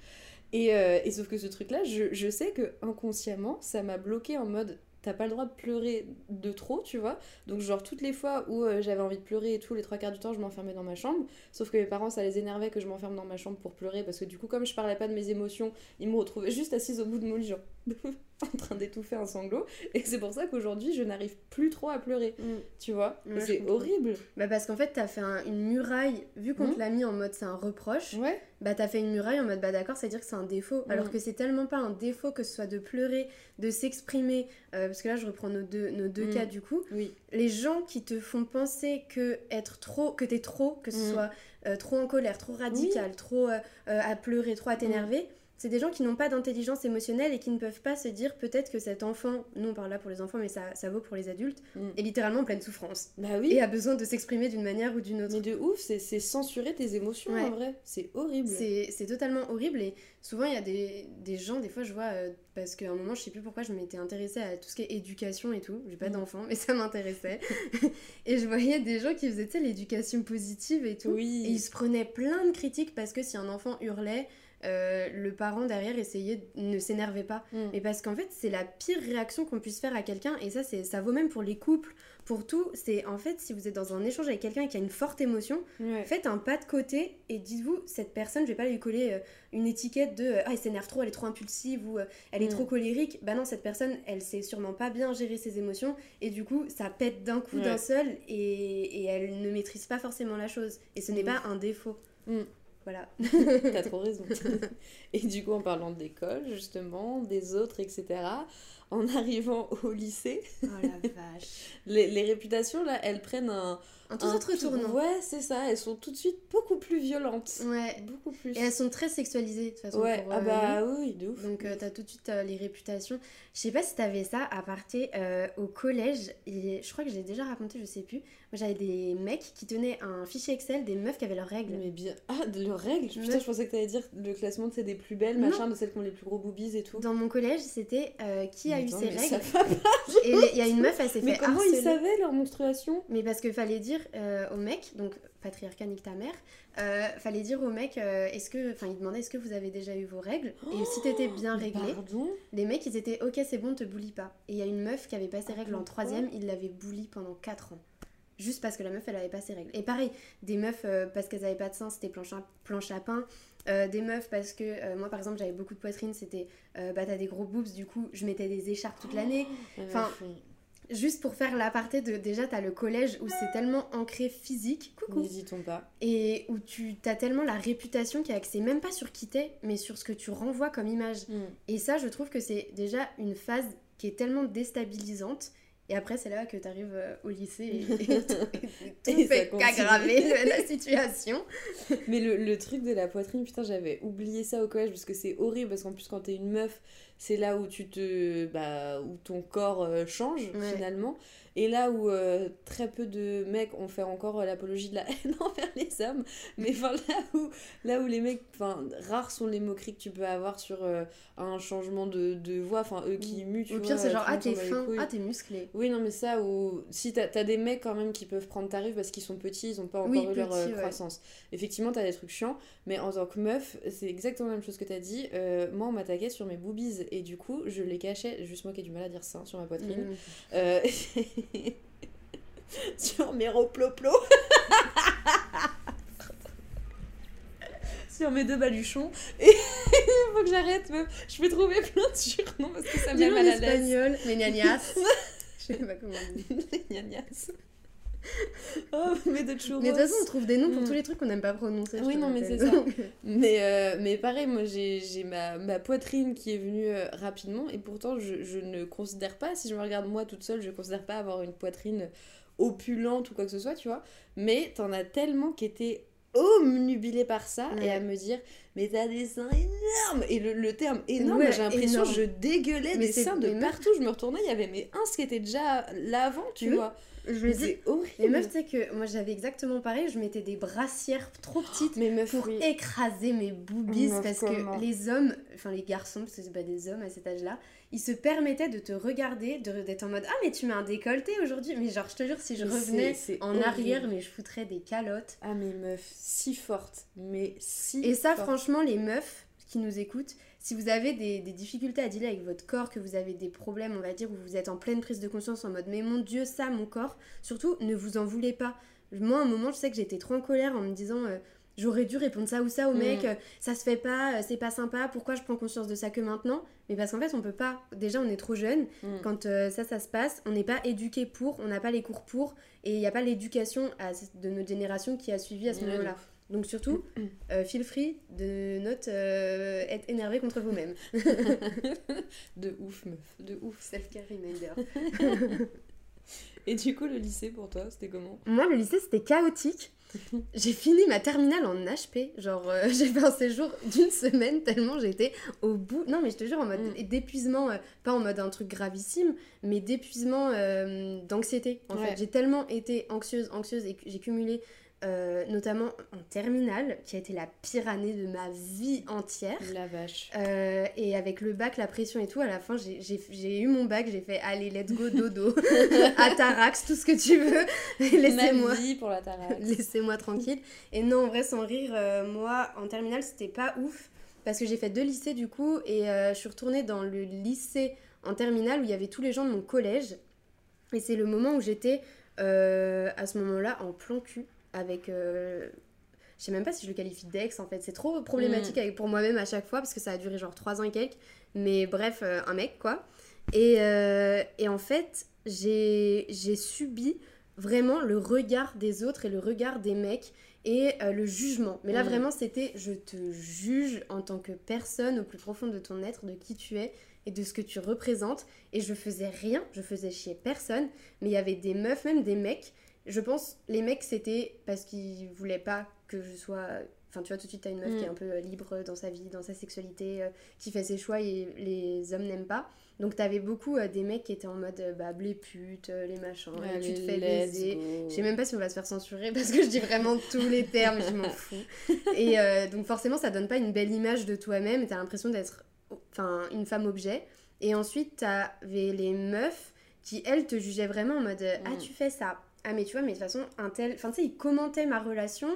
[SPEAKER 2] Et, et sauf que ce truc-là, je, je sais que inconsciemment, ça m'a bloqué en mode t'as pas le droit de pleurer de trop, tu vois. Donc, genre, toutes les fois où euh, j'avais envie de pleurer et tout, les trois quarts du temps, je m'enfermais dans ma chambre. Sauf que mes parents, ça les énervait que je m'enferme dans ma chambre pour pleurer parce que du coup, comme je parlais pas de mes émotions, ils me retrouvaient juste assise au bout de mon lit, <laughs> <laughs> en train d'étouffer un sanglot. Et c'est pour ça qu'aujourd'hui, je n'arrive plus trop à pleurer, tu vois? C'est horrible.
[SPEAKER 1] Bah parce qu'en fait t'as fait un- une muraille, vu qu'on
[SPEAKER 2] Mhm.
[SPEAKER 1] te l'a mis en mode c'est un reproche,
[SPEAKER 2] Ouais.
[SPEAKER 1] bah t'as fait une muraille en mode bah d'accord c'est à dire que c'est un défaut, alors
[SPEAKER 2] Mhm.
[SPEAKER 1] que c'est tellement pas un défaut que ce soit de pleurer, de s'exprimer, euh, parce que là je reprends nos deux, nos deux
[SPEAKER 2] Mhm.
[SPEAKER 1] cas du coup,
[SPEAKER 2] Oui.
[SPEAKER 1] les gens qui te font penser que être trop, que t'es trop, que ce
[SPEAKER 2] Mhm.
[SPEAKER 1] soit euh, trop en colère, trop radical, trop euh, à pleurer, trop à t'énerver, c'est des gens qui n'ont pas d'intelligence émotionnelle et qui ne peuvent pas se dire peut-être que cet enfant, nous on parle là pour les enfants mais ça, ça vaut pour les adultes,
[SPEAKER 2] Mhm.
[SPEAKER 1] est littéralement en pleine souffrance
[SPEAKER 2] Bah oui.
[SPEAKER 1] et a besoin de s'exprimer d'une manière ou d'une autre.
[SPEAKER 2] Mais de ouf, c'est censurer tes émotions
[SPEAKER 1] Ouais.
[SPEAKER 2] en vrai. C'est horrible.
[SPEAKER 1] C'est c'est totalement horrible et souvent il y a des, des gens, des fois je vois, euh, parce qu'à un moment je sais plus pourquoi je m'étais intéressée à tout ce qui est éducation et tout, j'ai pas
[SPEAKER 2] Mhm.
[SPEAKER 1] d'enfant mais ça m'intéressait <laughs> et je voyais des gens qui faisaient l'éducation positive et tout
[SPEAKER 2] Oui.
[SPEAKER 1] et ils se prenaient plein de critiques parce que si un enfant hurlait euh, le parent derrière essayait, ne s'énervait pas.
[SPEAKER 2] Mm.
[SPEAKER 1] Mais parce qu'en fait, c'est la pire réaction qu'on puisse faire à quelqu'un. Et ça, c'est, ça vaut même pour les couples, pour tout. C'est en fait, si vous êtes dans un échange avec quelqu'un qui a une forte émotion,
[SPEAKER 2] Ouais.
[SPEAKER 1] faites un pas de côté et dites-vous, cette personne, je vais pas lui coller euh, une étiquette de euh, ah, elle s'énerve trop, elle est trop impulsive ou elle est
[SPEAKER 2] Mm.
[SPEAKER 1] trop colérique. Bah non, cette personne, elle sait sûrement pas bien gérer ses émotions et du coup, ça pète d'un coup,
[SPEAKER 2] Ouais.
[SPEAKER 1] d'un seul et, et elle ne maîtrise pas forcément la chose. Et ce n'est
[SPEAKER 2] Mm.
[SPEAKER 1] pas un défaut. Voilà.
[SPEAKER 2] T'as trop raison. <laughs> Et du coup, en parlant d'école, justement, des autres, etc., en arrivant au lycée,
[SPEAKER 1] Oh la vache. <laughs>
[SPEAKER 2] les, les réputations, là, elles prennent un...
[SPEAKER 1] Un tout
[SPEAKER 2] un
[SPEAKER 1] autre
[SPEAKER 2] tour-
[SPEAKER 1] tournant.
[SPEAKER 2] Ouais, c'est ça. Elles sont tout de suite beaucoup plus violentes.
[SPEAKER 1] Ouais.
[SPEAKER 2] Beaucoup plus.
[SPEAKER 1] Et elles sont très sexualisées de toute façon.
[SPEAKER 2] Ouais,
[SPEAKER 1] pour,
[SPEAKER 2] ah
[SPEAKER 1] euh,
[SPEAKER 2] bah oui, de ouf.
[SPEAKER 1] Donc euh, t'as tout de suite euh, les réputations. Je sais pas si t'avais ça à partir euh, au collège. Et je crois que j'ai déjà raconté, je sais plus. Moi j'avais des mecs qui tenaient un fichier Excel des meufs qui avaient leurs règles.
[SPEAKER 2] Mais bien. Ah, de leurs règles? Putain, je pensais que t'allais dire le classement de c'est des plus belles,
[SPEAKER 1] Non.
[SPEAKER 2] machin, de celles qui ont les plus gros boobies et tout.
[SPEAKER 1] Dans mon collège, c'était qui a eu ses règles. Et il y a une meuf, elle s'est
[SPEAKER 2] Mais
[SPEAKER 1] fait
[SPEAKER 2] comment
[SPEAKER 1] harceler.
[SPEAKER 2] ils savaient leur menstruation?
[SPEAKER 1] Mais parce qu'il fallait dire euh, au mec, donc patriarcat nique ta mère, euh, fallait dire au mec, euh, est-ce que, enfin il demandait est-ce que vous avez déjà eu vos règles? Et si t'étais bien
[SPEAKER 2] Pardon?
[SPEAKER 1] les mecs ils étaient ok c'est bon, te boulie pas. Et il y a une meuf qui avait pas ses règles en troisième, il l'avait bully pendant 4 ans. Juste parce que la meuf elle avait pas ses règles. Et pareil, des meufs euh, parce qu'elles avaient pas de sein, c'était planche à, planche à pain. Euh, des meufs parce que euh, moi par exemple j'avais beaucoup de poitrine, c'était euh, bah t'as des gros boobs, du coup je mettais des écharpes toute l'année. Enfin, Juste pour faire l'aparté de déjà t'as le collège où c'est tellement ancré physique, coucou,
[SPEAKER 2] N'hésitons pas.
[SPEAKER 1] et où tu as tellement la réputation qui est axée même pas sur qui t'es, mais sur ce que tu renvoies comme image.
[SPEAKER 2] Mm.
[SPEAKER 1] Et ça, je trouve que c'est déjà une phase qui est tellement déstabilisante. Et après, c'est là que tu arrives au lycée et, <laughs> et tout, et tout fait qu'aggraver la situation.
[SPEAKER 2] Mais le, le truc de la poitrine, putain, j'avais oublié ça au collège parce que c'est horrible parce qu'en plus, quand t'es une meuf, c'est là où tu te. Bah, où ton corps euh, change
[SPEAKER 1] Ouais.
[SPEAKER 2] finalement. Et là où euh, très peu de mecs ont fait encore euh, l'apologie de la <laughs> haine envers les hommes. Mais enfin, là où, là où les mecs. Enfin, rares sont les moqueries que tu peux avoir sur un changement de, de voix. Enfin, eux qui muent, tu
[SPEAKER 1] Au pire, c'est genre, ah, t'es fin, ah, t'es musclé.
[SPEAKER 2] Oui, non, mais ça, ou si t'as as des mecs quand même qui peuvent prendre ta rive parce qu'ils sont petits, ils ont pas encore
[SPEAKER 1] Oui,
[SPEAKER 2] eu leur
[SPEAKER 1] ouais.
[SPEAKER 2] croissance. Effectivement, t'as des trucs chiants, mais en tant que meuf, c'est exactement la même chose que t'as dit. Moi, on m'attaquait sur mes boobies et du coup, je les cachais, juste moi qui ai du mal à dire ça, sur ma poitrine.
[SPEAKER 1] Mm.
[SPEAKER 2] Euh, <laughs> sur mes roploplo. sur mes deux baluchons. Et il <laughs> faut que j'arrête, meuf. Je vais trouver plein de surnoms parce que ça me met mal à l'aise.
[SPEAKER 1] espagnol, mais gnagnas. <laughs> Je sais pas comment on dit.
[SPEAKER 2] Gnagnas. <laughs> oh, mais de churros.
[SPEAKER 1] Mais de toute façon, on trouve des noms pour
[SPEAKER 2] Mm.
[SPEAKER 1] tous les trucs qu'on n'aime pas prononcer.
[SPEAKER 2] Oui, non, mais c'est ça. <laughs> Mais, euh, mais pareil, moi j'ai j'ai ma, ma poitrine qui est venue euh, rapidement et pourtant je, je ne considère pas, si je me regarde moi toute seule, je ne considère pas avoir une poitrine opulente ou quoi que ce soit, tu vois. Mais t'en as tellement qui étaient omnubilés par ça et à me dire mais t'as des seins énormes et le, le terme énorme
[SPEAKER 1] Ouais,
[SPEAKER 2] j'ai l'impression je dégueulais
[SPEAKER 1] Mais
[SPEAKER 2] des seins de partout je me retournais il y avait mes uns qui étaient déjà là avant tu
[SPEAKER 1] Oui.
[SPEAKER 2] vois
[SPEAKER 1] Je me dis,
[SPEAKER 2] horrible
[SPEAKER 1] les meufs, tu sais que moi j'avais exactement pareil, je mettais des brassières trop petites
[SPEAKER 2] mais meuf
[SPEAKER 1] pour
[SPEAKER 2] oui.
[SPEAKER 1] écraser mes boobies
[SPEAKER 2] Meuf,
[SPEAKER 1] parce
[SPEAKER 2] comment
[SPEAKER 1] que les hommes, enfin les garçons, parce que c'est pas des hommes à cet âge-là, ils se permettaient de te regarder, de- d'être en mode Ah, mais tu mets un décolleté aujourd'hui. Mais genre, je te jure, si je revenais en
[SPEAKER 2] horrible.
[SPEAKER 1] arrière, mais je foutrais des calottes.
[SPEAKER 2] Ah mais meuf, si forte, mais si
[SPEAKER 1] Et ça,
[SPEAKER 2] forte.
[SPEAKER 1] franchement, les meufs qui nous écoutent, si vous avez des, des difficultés à dealer avec votre corps, que vous avez des problèmes, on va dire, où vous êtes en pleine prise de conscience en mode mais mon Dieu, ça, mon corps, surtout ne vous en voulez pas. Moi, à un moment, je sais que j'étais trop en colère en me disant euh, j'aurais dû répondre ça ou ça au
[SPEAKER 2] Mm.
[SPEAKER 1] mec, euh, ça se fait pas, euh, c'est pas sympa, pourquoi je prends conscience de ça que maintenant? Mais parce qu'en fait, on peut pas. Déjà, on est trop jeune.
[SPEAKER 2] Mm.
[SPEAKER 1] Quand euh, ça, ça se passe, on n'est pas éduqué pour, on n'a pas les cours pour, et il n'y a pas l'éducation de notre génération qui a suivi à ce
[SPEAKER 2] Ouais,
[SPEAKER 1] moment-là. Donc surtout, <clears throat> euh, feel free de not euh, être énervé contre vous-même. <laughs>
[SPEAKER 2] de ouf meuf, de ouf.
[SPEAKER 1] Self-care reminder. <laughs>
[SPEAKER 2] Et du coup le lycée pour toi, c'était comment?
[SPEAKER 1] Moi, le lycée, c'était chaotique. <laughs> J'ai fini ma terminale en HP. Genre, euh, j'ai fait un séjour d'une semaine tellement j'étais au bout. Non, mais je te jure, en mode
[SPEAKER 2] Mm.
[SPEAKER 1] d'épuisement, euh, pas en mode un truc gravissime, mais d'épuisement euh, d'anxiété. En
[SPEAKER 2] Ouais.
[SPEAKER 1] fait, j'ai tellement été anxieuse, anxieuse et j'ai cumulé, euh, notamment en terminale, qui a été la pire année de ma vie entière.
[SPEAKER 2] La vache.
[SPEAKER 1] Euh, et avec le bac, la pression et tout, à la fin, j'ai- eu mon bac, j'ai fait allez, let's go, dodo, <laughs> atarax, tout ce que tu veux, <laughs> laissez-moi.
[SPEAKER 2] Pour la. <laughs>
[SPEAKER 1] Laissez-moi tranquille. Et non, en vrai, sans rire, euh, moi, en terminale, c'était pas ouf. parce que j'ai fait deux lycées du coup, et je suis retournée dans le lycée en terminale où il y avait tous les gens de mon collège. Et c'est le moment où j'étais à ce moment-là en plan cul avec. euh, je sais même pas si je le qualifie d'ex en fait. C'est trop problématique avec, pour moi-même à chaque fois parce que ça a duré genre 3 ans et quelques. Mais bref, euh, un mec quoi. Et, euh, et en fait, j'ai subi vraiment le regard des autres et le regard des mecs et euh, le jugement. Mais là
[SPEAKER 2] Mm.
[SPEAKER 1] vraiment c'était je te juge en tant que personne au plus profond de ton être, de qui tu es et de ce que tu représentes. Et je faisais rien, je faisais chier personne. Mais il y avait des meufs, même des mecs. Je pense les mecs c'était parce qu'ils voulaient pas que je sois... Enfin tu vois tout de suite t'as une meuf
[SPEAKER 2] Mm.
[SPEAKER 1] qui est un peu euh, libre dans sa vie, dans sa sexualité, euh, qui fait ses choix et les hommes n'aiment pas. Donc t'avais beaucoup euh, des mecs qui étaient en mode euh, bah les putes, les machins, euh, tu te fais baiser. Je sais même pas si on va se faire censurer parce que je dis vraiment tous les termes, je m'en fous. Et donc forcément, ça donne pas une belle image de toi-même t'as l'impression d'être enfin, une femme objet. Et ensuite, t'avais les meufs qui, elles, te jugeaient vraiment en mode Ah,
[SPEAKER 2] Mm.
[SPEAKER 1] tu fais ça. Ah, mais tu vois, mais de toute façon, un tel. Enfin, tu sais, ils commentaient ma relation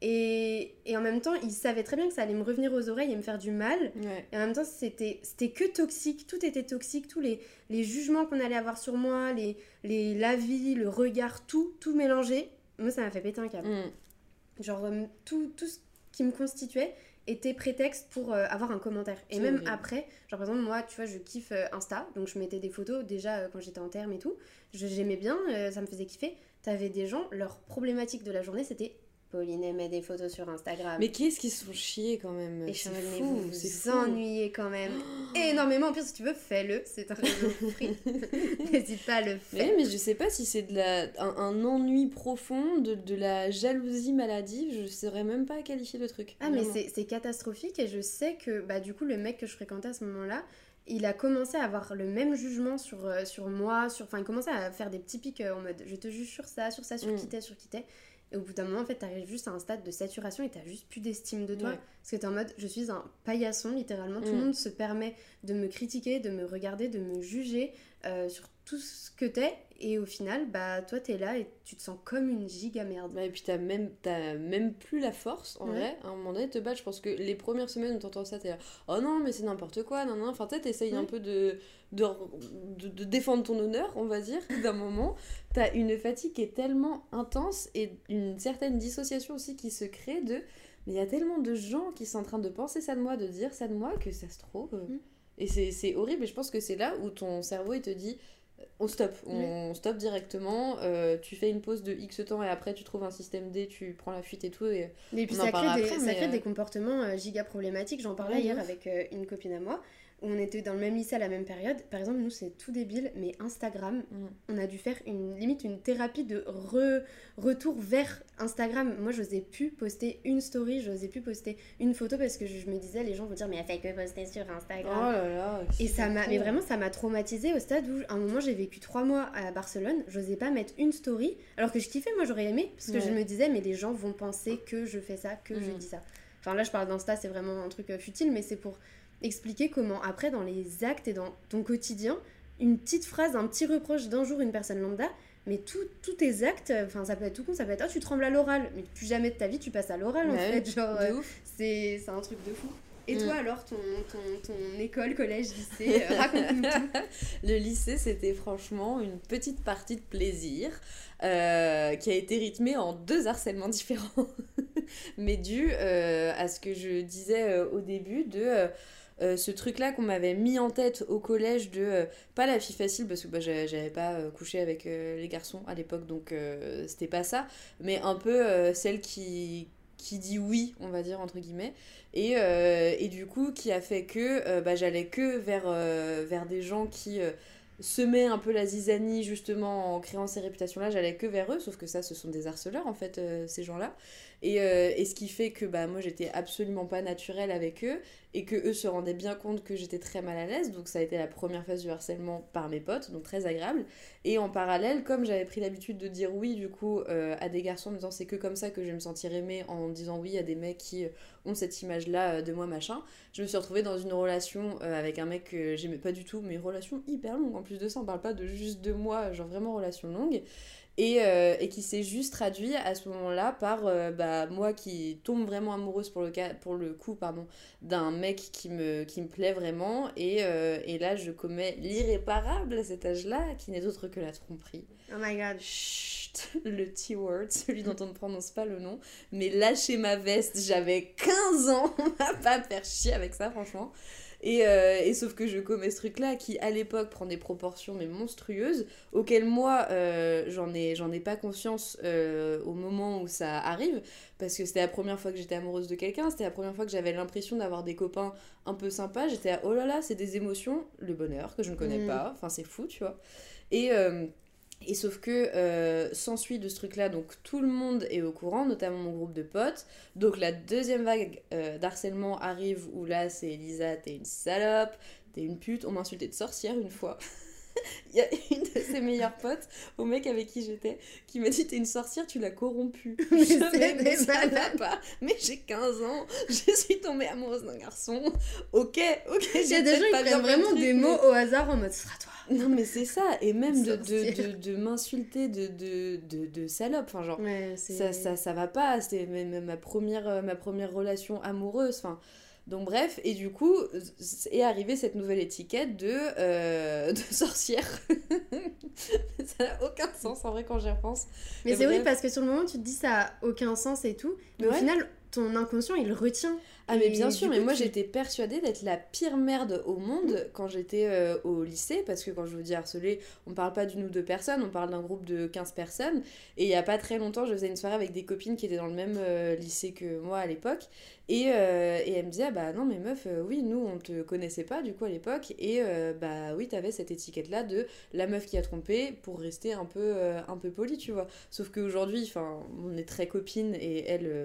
[SPEAKER 1] et, et en même temps, ils savaient très bien que ça allait me revenir aux oreilles et me faire du mal.
[SPEAKER 2] Ouais.
[SPEAKER 1] Et en même temps, c'était que toxique, tout était toxique, tous les, les jugements qu'on allait avoir sur moi, les, les l'avis, le regard, tout, tout mélangé. Moi, ça m'a fait péter un câble.
[SPEAKER 2] Mm.
[SPEAKER 1] Genre, euh, tout, tout ce qui me constituait était prétexte pour euh, avoir un commentaire. Et même
[SPEAKER 2] horrible.
[SPEAKER 1] après, genre par exemple, moi, tu vois, je kiffe euh, Insta, donc je mettais des photos déjà euh, quand j'étais en terme et tout. J'aimais bien, ça me faisait kiffer. T'avais des gens, leur problématique de la journée, c'était Pauline aimait des photos sur Instagram.
[SPEAKER 2] Mais qui est-ce qui se font chier quand même?
[SPEAKER 1] Et je
[SPEAKER 2] C'est fou,
[SPEAKER 1] vous vous ennuyez quand même <gasps> énormément. En plus, si tu veux, fais-le. C'est un réseau free. <laughs> <laughs> N'hésite pas à le faire.
[SPEAKER 2] mais je sais pas si c'est de la, un, un ennui profond, de, de la jalousie maladive, je saurais même pas qualifier le truc.
[SPEAKER 1] Ah, mais
[SPEAKER 2] vraiment.
[SPEAKER 1] c'est catastrophique. Et je sais que, bah, du coup, le mec que je fréquentais à ce moment-là, il a commencé à avoir le même jugement sur, euh, sur moi. Sur... Enfin, il commençait à faire des petits pics euh, en mode je te juge sur ça, sur ça, sur
[SPEAKER 2] Mm.
[SPEAKER 1] qui t'es, sur qui t'es. Et au bout d'un moment, en fait, t'arrives juste à un stade de saturation et t'as juste plus d'estime de toi.
[SPEAKER 2] Ouais.
[SPEAKER 1] Parce que t'es en mode, je suis un paillasson, littéralement. Tout le
[SPEAKER 2] Mm.
[SPEAKER 1] monde se permet de me critiquer, de me regarder, de me juger euh, sur tout ce que t'es. Et au final, bah, toi, t'es là et tu te sens comme une giga merde.
[SPEAKER 2] Et puis t'as même, même plus la force, en
[SPEAKER 1] Ouais.
[SPEAKER 2] vrai, à un moment donné, de te battre. Je pense que les premières semaines où t'entends ça, t'es là, oh non, mais c'est n'importe quoi, non, non. Enfin, tu t'essayes un peu de, de, de, de défendre ton honneur, on va dire, d'un moment. T'as une fatigue qui est tellement intense et une certaine dissociation aussi qui se crée de. Mais il y a tellement de gens qui sont en train de penser ça de moi, de dire ça de moi, que ça se trouve.
[SPEAKER 1] Mm.
[SPEAKER 2] Et c'est c'est horrible, et je pense que c'est là où ton cerveau, il te dit. Euh, On stoppe, on stoppe directement, euh, tu fais une pause de X temps et après tu trouves un système D, tu prends la fuite et tout. Et...
[SPEAKER 1] Et puis
[SPEAKER 2] On en
[SPEAKER 1] ça crée,
[SPEAKER 2] parlera
[SPEAKER 1] des,
[SPEAKER 2] après,
[SPEAKER 1] ça
[SPEAKER 2] mais,
[SPEAKER 1] crée
[SPEAKER 2] euh,
[SPEAKER 1] des comportements euh, giga problématiques. J'en parlais hier
[SPEAKER 2] ouf.
[SPEAKER 1] avec euh, une copine à moi, où on était dans le même lycée à la même période. Par exemple, nous, c'est tout débile, mais Instagram,
[SPEAKER 2] Mm.
[SPEAKER 1] on a dû faire une limite une thérapie de re- retour vers Instagram. Moi, j'osais plus poster une story, j'osais plus poster une photo parce que je, je me disais, les gens vont dire, mais elle fait que poster sur
[SPEAKER 2] Oh
[SPEAKER 1] Instagram.
[SPEAKER 2] là là.
[SPEAKER 1] Et ça m'a, mais vraiment, ça m'a traumatisée au stade où, à un moment, j'ai vécu trois mois à Barcelone, j'osais pas mettre une story, alors que je kiffais, moi j'aurais aimé, parce que je me disais, mais les gens vont penser que je fais ça, que je
[SPEAKER 2] Mhm.
[SPEAKER 1] dis ça. Enfin là, je parle d'Insta, c'est vraiment un truc euh, futile, mais c'est pour expliquer comment, après, dans les actes et dans ton quotidien, une petite phrase, un petit reproche d'un jour, une personne lambda, mais tout- tous tes actes, enfin ça peut être tout con, ça peut être, oh tu trembles à l'oral, mais plus jamais de ta vie tu passes à l'oral en
[SPEAKER 2] Ouais,
[SPEAKER 1] fait, genre, euh, c'est un truc de fou. Et
[SPEAKER 2] Mm.
[SPEAKER 1] toi alors, ton, ton, ton école, collège, lycée, euh, <laughs> raconte-nous tout.
[SPEAKER 2] Le lycée, c'était franchement une petite partie de plaisir euh, qui a été rythmée en deux harcèlements différents, <laughs> mais dû euh, à ce que je disais euh, au début de euh, ce truc-là qu'on m'avait mis en tête au collège de euh, pas la fille facile parce que bah, j'a- j'avais pas euh, couché avec les garçons à l'époque donc c'était pas ça, mais un peu celle qui qui dit oui, on va dire entre guillemets, et, et du coup qui a fait que bah, j'allais que vers, vers des gens qui semaient un peu la zizanie justement en créant ces réputations-là, j'allais que vers eux, sauf que ça ce sont des harceleurs en fait, euh, ces gens-là. Et, euh, et ce qui fait que bah, moi j'étais absolument pas naturelle avec eux et que eux se rendaient bien compte que j'étais très mal à l'aise, donc ça a été la première phase du harcèlement par mes potes, donc très agréable. Et en parallèle, comme j'avais pris l'habitude de dire oui du coup euh, à des garçons en me disant c'est que comme ça que je vais me sentir aimée en disant oui à des mecs qui ont cette image-là euh, de moi machin, je me suis retrouvée dans une relation euh, avec un mec que j'aimais pas du tout, mais relation hyper longue en plus plus de ça, on parle pas de juste deux mois, genre vraiment relation longue. Et, euh, et qui s'est juste traduit à ce moment-là par euh, bah, moi qui tombe vraiment amoureuse pour le, cas, pour le coup pardon, d'un mec qui me, qui me plaît vraiment. Et, euh, et là, je commets l'irréparable à cet âge-là, qui n'est autre que la tromperie.
[SPEAKER 1] Oh my god.
[SPEAKER 2] Chut, <laughs> le T-word, celui dont on ne prononce pas le nom. Mais lâcher ma veste, j'avais 15 ans, <laughs> on va pas faire chier avec ça, franchement. Et, euh, et, sauf que je commets ce truc-là qui, à l'époque, prend des proportions mais monstrueuses, auxquelles moi, euh, j'en ai, j'en ai pas conscience euh, au moment où ça arrive, parce que c'était la première fois que j'étais amoureuse de quelqu'un, c'était la première fois que j'avais l'impression d'avoir des copains un peu sympas, j'étais à, oh là là, c'est des émotions, le bonheur que je ne connais
[SPEAKER 1] Mm.
[SPEAKER 2] pas, enfin c'est fou, tu vois. Et... et sauf que euh, s'ensuit de ce truc-là, donc tout le monde est au courant, notamment mon groupe de potes. Donc la deuxième vague euh, d'harcèlement arrive où là c'est Elisa, t'es une salope, t'es une pute. On m'a insulté de sorcière une fois. <laughs> <laughs> Il y a une de ses meilleures potes, au mec avec qui j'étais, qui m'a dit T'es une sorcière, tu l'as corrompue. <laughs>
[SPEAKER 1] Mais
[SPEAKER 2] Mais
[SPEAKER 1] des
[SPEAKER 2] ça va pas. Mais j'ai 15 ans, <laughs> je suis tombée amoureuse d'un garçon. Ok, ok,
[SPEAKER 1] Il y
[SPEAKER 2] j'ai
[SPEAKER 1] a des gens qui prennent vraiment des
[SPEAKER 2] mais-
[SPEAKER 1] mots au hasard en mode ce sera toi.
[SPEAKER 2] non mais c'est ça, et même de, de, de, de m'insulter de, de, de, salope, enfin genre,
[SPEAKER 1] Ouais,
[SPEAKER 2] ça, ça, ça va pas, c'était même ma première, euh, ma première relation amoureuse, enfin... Donc bref, et du coup, est arrivée cette nouvelle étiquette de, euh, <laughs> de sorcière. <laughs> ça n'a aucun sens en vrai quand j'y repense.
[SPEAKER 1] Mais c'est horrible
[SPEAKER 2] bref.
[SPEAKER 1] parce que sur le moment, tu te dis ça a aucun sens et tout. Mais au
[SPEAKER 2] Ouais.
[SPEAKER 1] final, ton inconscient, il retient.
[SPEAKER 2] Ah mais bien sûr, mais moi
[SPEAKER 1] tu-
[SPEAKER 2] j'étais persuadée d'être la pire merde au monde quand j'étais euh, au lycée, parce que quand je vous dis harceler, on parle pas d'une ou deux personnes, on parle d'un groupe de 15 personnes, et il y a pas très longtemps, je faisais une soirée avec des copines qui étaient dans le même euh, lycée que moi à l'époque, et, euh, et elles me disaient, ah bah non mais meuf, euh, oui, nous on te connaissait pas du coup à l'époque, et bah oui, t'avais cette étiquette-là de la meuf qui a trompé pour rester un peu, un peu polie, tu vois. Sauf qu'aujourd'hui, enfin, on est très copines, et elles...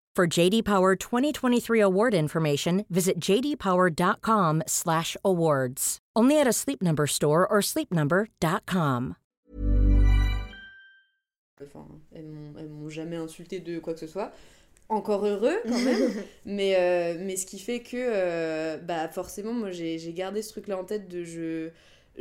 [SPEAKER 4] For JD Power 2023 award information, visit jdpower.com/awards. Only at a Sleep Number store or sleepnumber.com.
[SPEAKER 2] Enfin, elles m'ont jamais insulté de quoi que ce soit. Encore heureux quand même. <laughs> mais, euh, mais ce qui fait que, euh, bah forcément, moi j'ai j'ai gardé ce truc-là en tête de je,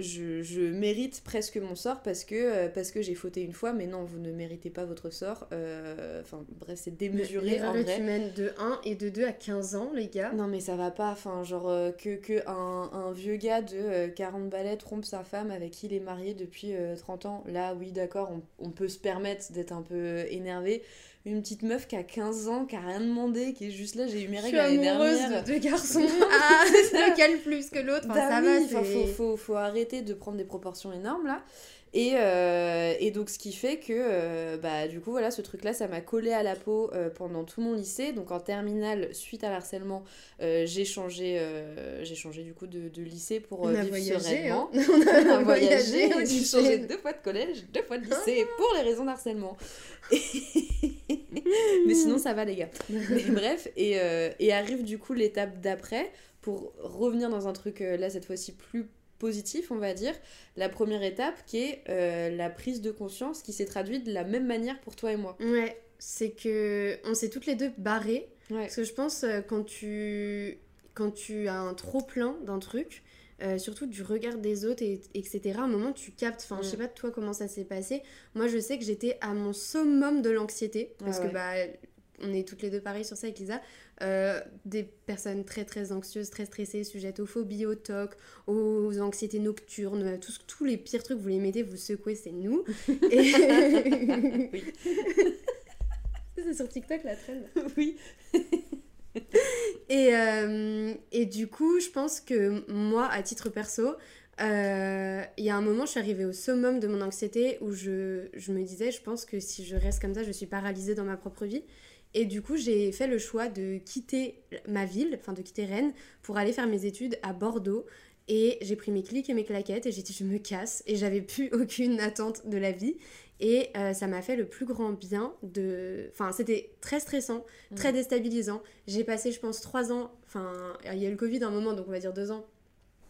[SPEAKER 2] je, je mérite presque mon sort parce que, euh, parce que j'ai fauté une fois, mais non, vous ne méritez pas votre sort. Euh, Enfin, bref, c'est démesuré
[SPEAKER 1] L'erreur
[SPEAKER 2] vrai.
[SPEAKER 1] humaine de 1 et de 2 à 15 ans, les gars.
[SPEAKER 2] Non mais ça va pas, enfin genre euh, que, que un, un vieux gars de euh, 40 balais trompe sa femme avec qui il est marié depuis euh, 30 ans, là oui d'accord, on, on peut se permettre d'être un peu énervé. Une petite meuf qui a 15 ans, qui a rien demandé, qui est juste là, j'ai eu mes règles l'année dernière.
[SPEAKER 1] de deux garçons. <laughs> ah, <laughs> lequel plus que l'autre? Enfin,
[SPEAKER 2] Bah
[SPEAKER 1] ça
[SPEAKER 2] oui,
[SPEAKER 1] va,
[SPEAKER 2] faut, faut, faut arrêter de prendre des proportions énormes là. Et, euh, et donc ce qui fait que euh, bah du coup voilà ce truc là ça m'a collé à la peau euh, pendant tout mon lycée. Donc en terminale suite à l'harcèlement j'ai changé j'ai changé du coup de, de lycée pour vivre
[SPEAKER 1] voyagé,
[SPEAKER 2] sereinement
[SPEAKER 1] hein. <laughs> On
[SPEAKER 2] on
[SPEAKER 1] a
[SPEAKER 2] a voyagé
[SPEAKER 1] voyagé au
[SPEAKER 2] j'ai changé deux fois de collège deux fois de lycée pour les raisons d'harcèlement. <laughs> Mais sinon ça va les gars. <laughs> Mais bref, et, et arrive du coup l'étape d'après pour revenir dans un truc là cette fois-ci plus positif, on va dire. La première étape qui est euh, la prise de conscience qui s'est traduite de la même manière pour toi et moi.
[SPEAKER 1] Ouais, c'est que on s'est toutes les deux barrées.
[SPEAKER 2] Ouais.
[SPEAKER 1] Parce que je pense euh, quand tu quand tu as un trop plein d'un truc, euh, surtout du regard des autres et etc. À un moment tu captes. Enfin, je sais pas toi comment ça s'est passé. Moi, je sais que j'étais à mon summum de l'anxiété parce
[SPEAKER 2] Ah
[SPEAKER 1] que bah on est toutes les deux pareilles sur ça avec Lisa. Euh, des personnes très très anxieuses, très stressées, sujettes aux phobies, aux tocs, aux anxiétés nocturnes, tous, tous les pires trucs, vous les mettez, vous secouez, c'est nous. <laughs> Et...
[SPEAKER 2] Oui. <laughs>
[SPEAKER 1] c'est sur TikTok la traîne.
[SPEAKER 2] oui.
[SPEAKER 1] Et, euh, et du coup, je pense que moi, à titre perso, euh, il y a un moment, je suis arrivée au summum de mon anxiété où je, je me disais, je pense que si je reste comme ça, je suis paralysée dans ma propre vie. Et du coup, j'ai fait le choix de quitter ma ville, enfin de quitter Rennes, pour aller faire mes études à Bordeaux. Et j'ai pris mes clics et mes claquettes et j'ai dit je me casse. Et j'avais plus <laughs> aucune attente de la vie. Et euh, ça m'a fait le plus grand bien de... Enfin, c'était très stressant, très déstabilisant. J'ai passé, je pense, trois ans, enfin, il y a eu le Covid un moment, donc on va dire deux ans,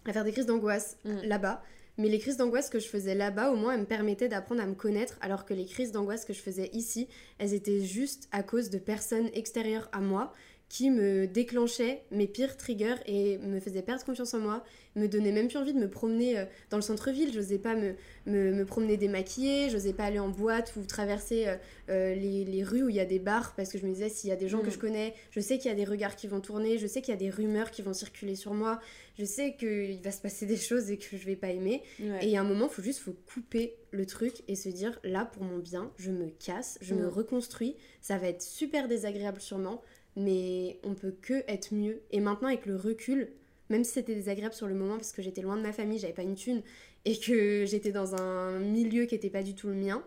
[SPEAKER 1] à faire des crises d'angoisse
[SPEAKER 2] Mm.
[SPEAKER 1] là-bas. Mais les crises d'angoisse que je faisais là-bas, au moins, elles me permettaient d'apprendre à me connaître, alors que les crises d'angoisse que je faisais ici, elles étaient juste à cause de personnes extérieures à moi qui me déclenchaient mes pires triggers et me faisaient perdre confiance en moi, me donnaient même plus envie de me promener euh, dans le centre-ville. J'osais pas me, me, me promener démaquillée, j'osais pas aller en boîte ou traverser euh, euh, les, les rues où il y a des bars parce que je me disais s'il y a des gens
[SPEAKER 2] Mm.
[SPEAKER 1] que je connais, je sais qu'il y a des regards qui vont tourner, je sais qu'il y a des rumeurs qui vont circuler sur moi, je sais qu'il va se passer des choses et que je vais pas aimer.
[SPEAKER 2] Ouais.
[SPEAKER 1] Et a un moment, il faut juste faut couper le truc et se dire là pour mon bien, je me casse, je me
[SPEAKER 2] Mm.
[SPEAKER 1] reconstruis. Ça va être super désagréable sûrement, mais on peut que être mieux. Et maintenant avec le recul, même si c'était désagréable sur le moment parce que j'étais loin de ma famille, j'avais pas une thune et que j'étais dans un milieu qui était pas du tout le mien,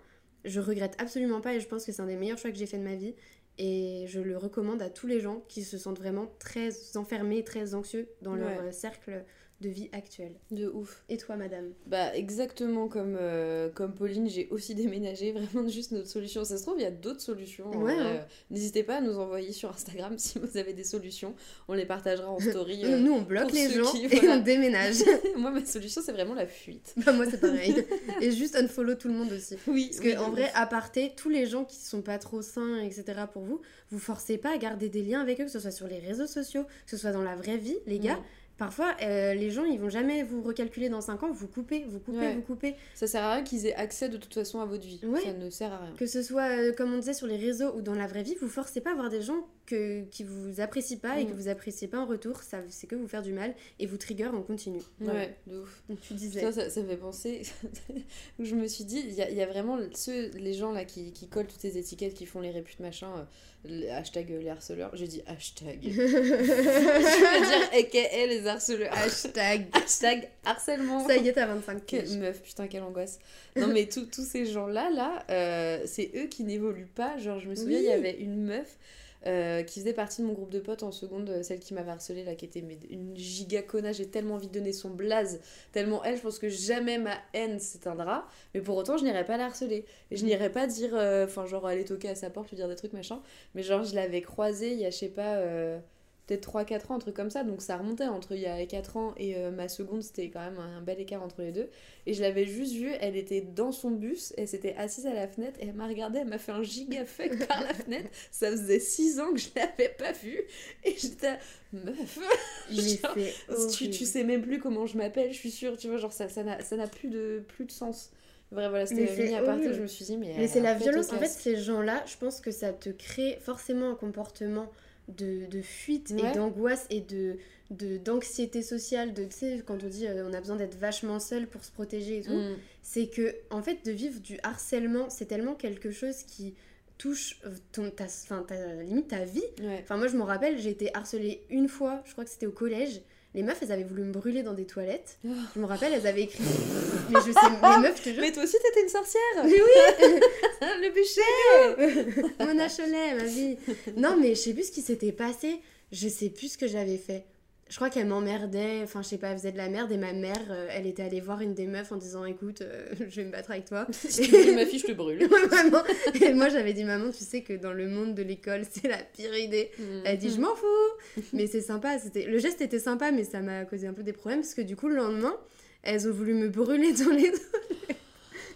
[SPEAKER 1] je regrette absolument pas et je pense que c'est un des meilleurs choix que j'ai fait de ma vie. Et je le recommande à tous les gens qui se sentent vraiment très enfermés, très anxieux dans leur
[SPEAKER 2] Ouais.
[SPEAKER 1] cercle de vie actuel.
[SPEAKER 2] De ouf.
[SPEAKER 1] Et toi, madame
[SPEAKER 2] Bah exactement comme, euh, comme Pauline, j'ai aussi <laughs> déménagé, vraiment juste notre solution. Ça se trouve, il y a d'autres solutions.
[SPEAKER 1] Ouais, hein.
[SPEAKER 2] Euh, N'hésitez pas à nous envoyer sur Instagram <laughs> si vous avez des solutions. On les partagera en story. <laughs> euh.
[SPEAKER 1] Nous, on bloque les gens
[SPEAKER 2] qui-
[SPEAKER 1] et on déménage.
[SPEAKER 2] Moi, ma solution, c'est vraiment la fuite.
[SPEAKER 1] bah, moi, c'est pareil. Et juste unfollow tout le monde aussi.
[SPEAKER 2] Oui,
[SPEAKER 1] Parce
[SPEAKER 2] oui,
[SPEAKER 1] que en
[SPEAKER 2] de
[SPEAKER 1] vrai, à parté, tous les gens qui sont pas trop sains, etc. pour vous, vous forcez pas à garder des liens avec eux, que ce soit sur les réseaux sociaux, que ce soit dans la vraie vie, les gars. Parfois, euh, les gens, ils vont jamais vous recalculer dans 5 ans, vous coupez, vous coupez,
[SPEAKER 2] Ouais.
[SPEAKER 1] vous coupez.
[SPEAKER 2] Ça sert à rien qu'ils aient accès de toute façon à votre vie.
[SPEAKER 1] Ouais.
[SPEAKER 2] Ça ne sert à rien.
[SPEAKER 1] Que ce soit, euh, comme on disait, sur les réseaux ou dans la vraie vie, vous forcez pas à voir des gens que, qui vous apprécient pas et
[SPEAKER 2] Mm.
[SPEAKER 1] que vous appréciez pas en retour. Ça, c'est que vous faire du mal et vous trigger en continu.
[SPEAKER 2] Ouais, de ouf.
[SPEAKER 1] Tu disais.
[SPEAKER 2] Ça, ça, ça me fait penser. <laughs> je me suis dit, il y a, il y a vraiment ceux, les gens là qui, qui collent toutes ces étiquettes, qui font les réputes machin, euh, le hashtag euh, les harceleurs. J'ai dit hashtag. <laughs> <laughs> je veux dire aka les harceleurs.
[SPEAKER 1] Hashtag.
[SPEAKER 2] hashtag harcèlement.
[SPEAKER 1] Ça y est, t'as 25
[SPEAKER 2] Quelle meuf, putain, quelle angoisse. Non, mais tous ces gens-là, là, euh, c'est eux qui n'évoluent pas. Genre, je me souviens, il y avait une meuf euh, qui faisait partie de mon groupe de potes en seconde, euh, celle qui m'avait harcelée, là, qui était mais, une giga connasse. J'ai tellement envie de donner son blaze. Tellement elle, je pense que jamais ma haine s'éteindra. Mais pour autant, je n'irai pas la harceler. Et je n'irai pas dire, euh, enfin, genre, aller toquer à sa porte, lui dire des trucs, machin. Mais genre, je l'avais croisée il y a, je sais pas. Peut-être 3-4 ans, un truc comme ça, donc ça remontait entre il y a 4 ans et euh, ma seconde, c'était quand même un, bel écart entre les deux. Et je l'avais juste vue, elle était dans son bus, elle s'était assise à la fenêtre et elle m'a regardé, elle m'a fait un giga fuck par la fenêtre. Ça faisait 6 ans que je l'avais pas vue et j'étais meuf. <laughs> Genre, tu, tu sais même plus comment je m'appelle, je suis sûre, tu vois, genre ça ça n'a ça n'a plus de plus de sens. Vrai, voilà, c'était aparté,
[SPEAKER 1] horrible.
[SPEAKER 2] je me suis dit, mais.
[SPEAKER 1] Mais c'est la violence. En fait, ces gens-là, je pense que ça te crée forcément un comportement de, de fuite
[SPEAKER 2] Ouais.
[SPEAKER 1] et d'angoisse et de de- d'anxiété sociale de tu sais quand on dit euh, on a besoin d'être vachement seul pour se protéger et tout
[SPEAKER 2] Mm.
[SPEAKER 1] c'est que en fait de vivre du harcèlement c'est tellement quelque chose qui touche euh, ton ta, limite ta vie
[SPEAKER 2] Ouais.
[SPEAKER 1] enfin moi je me rappelle j'ai été harcelée une fois je crois que c'était au collège les meufs elles avaient voulu me brûler dans des toilettes
[SPEAKER 2] Oh.
[SPEAKER 1] je me rappelle elles avaient écrit mais je sais les meufs je te jure
[SPEAKER 2] Mais toi aussi, t'étais une sorcière
[SPEAKER 1] mais oui <laughs>
[SPEAKER 2] Le bûcher
[SPEAKER 1] Mon Cholet, ma vie. Non, mais je sais plus ce qui s'était passé. Je sais plus ce que j'avais fait. Je crois qu'elle m'emmerdait, enfin je sais pas, elle faisait de la merde et ma mère, euh, elle était allée voir une des meufs en disant écoute, euh, <laughs> je vais me battre avec toi. <laughs>
[SPEAKER 2] Si tu brûles ma fille, je te brûle. <laughs>
[SPEAKER 1] Vraiment. Et moi j'avais dit maman, tu sais que dans le monde de l'école, c'est la pire idée.
[SPEAKER 2] Mm.
[SPEAKER 1] Elle dit je m'en fous. Mais c'est sympa, c'était le geste était sympa mais ça m'a causé un peu des problèmes parce que du coup le lendemain, elles ont voulu me brûler dans les toilettes.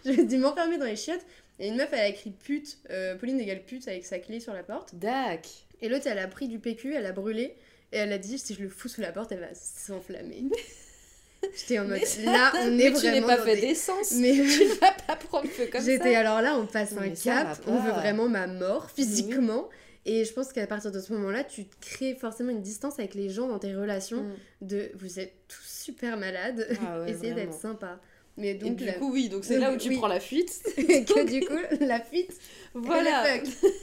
[SPEAKER 1] J'ai dû m'enfermer dans les chiottes et une meuf elle a écrit pute, euh, Pauline égale pute avec sa clé sur la porte.
[SPEAKER 2] Dac
[SPEAKER 1] Et l'autre, elle a pris du PQ, elle a brûlé, et elle a dit si je le fous sous la porte, elle va s'enflammer. <laughs> J'étais en mode
[SPEAKER 2] Mais-
[SPEAKER 1] là, <laughs> on est
[SPEAKER 2] Mais tu n'es
[SPEAKER 1] vraiment.
[SPEAKER 2] pas fait
[SPEAKER 1] des-
[SPEAKER 2] d'essence
[SPEAKER 1] Mais <laughs>
[SPEAKER 2] Tu ne vas pas prendre feu comme
[SPEAKER 1] j'étais
[SPEAKER 2] ça
[SPEAKER 1] alors là, on passe un
[SPEAKER 2] ça
[SPEAKER 1] cap, on veut vraiment ma mort physiquement. Et je pense qu'à partir de ce moment-là, tu crées forcément une distance avec les gens dans tes relations.
[SPEAKER 2] Mm.
[SPEAKER 1] De vous êtes tous super malades,
[SPEAKER 2] Ah ouais,
[SPEAKER 1] essayez d'être
[SPEAKER 2] vraiment.
[SPEAKER 1] sympa. Mais
[SPEAKER 2] Et du
[SPEAKER 1] la-
[SPEAKER 2] coup, oui, donc c'est là où tu
[SPEAKER 1] Oui.
[SPEAKER 2] prends la fuite. <laughs>
[SPEAKER 1] que du coup, <laughs> la fuite,
[SPEAKER 2] Voilà.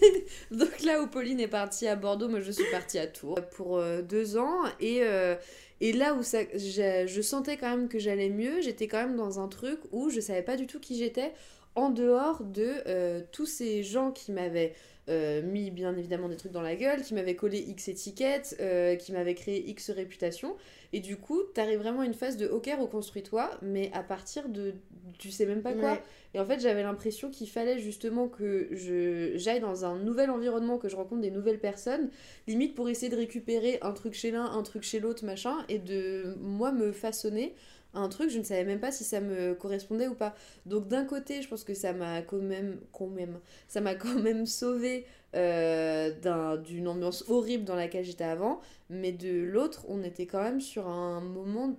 [SPEAKER 2] <laughs> Donc là où Pauline est partie à Bordeaux, moi je suis partie à Tours pour euh, deux ans. Et, euh, et là où ça, je sentais quand même que j'allais mieux, j'étais quand même dans un truc où je savais pas du tout qui j'étais en dehors de euh, tous ces gens qui m'avaient euh, mis bien évidemment des trucs dans la gueule, qui m'avaient collé X étiquettes, euh, qui m'avaient créé X réputation. Et du coup, t'arrives vraiment à une phase de ok, reconstruis-toi, mais à partir de tu sais même pas quoi.
[SPEAKER 1] Ouais.
[SPEAKER 2] Et en fait, j'avais l'impression qu'il fallait justement que je j'aille dans un nouvel environnement, que je rencontre des nouvelles personnes, limite pour essayer de récupérer un truc chez l'un, un truc chez l'autre, machin, et de moi me façonner un truc, je ne savais même pas si ça me correspondait ou pas. Donc d'un côté, je pense que ça m'a quand même, quand même, ça m'a quand même sauvé euh, d'un- d'une ambiance horrible dans laquelle j'étais avant, mais de l'autre, on était quand même sur un moment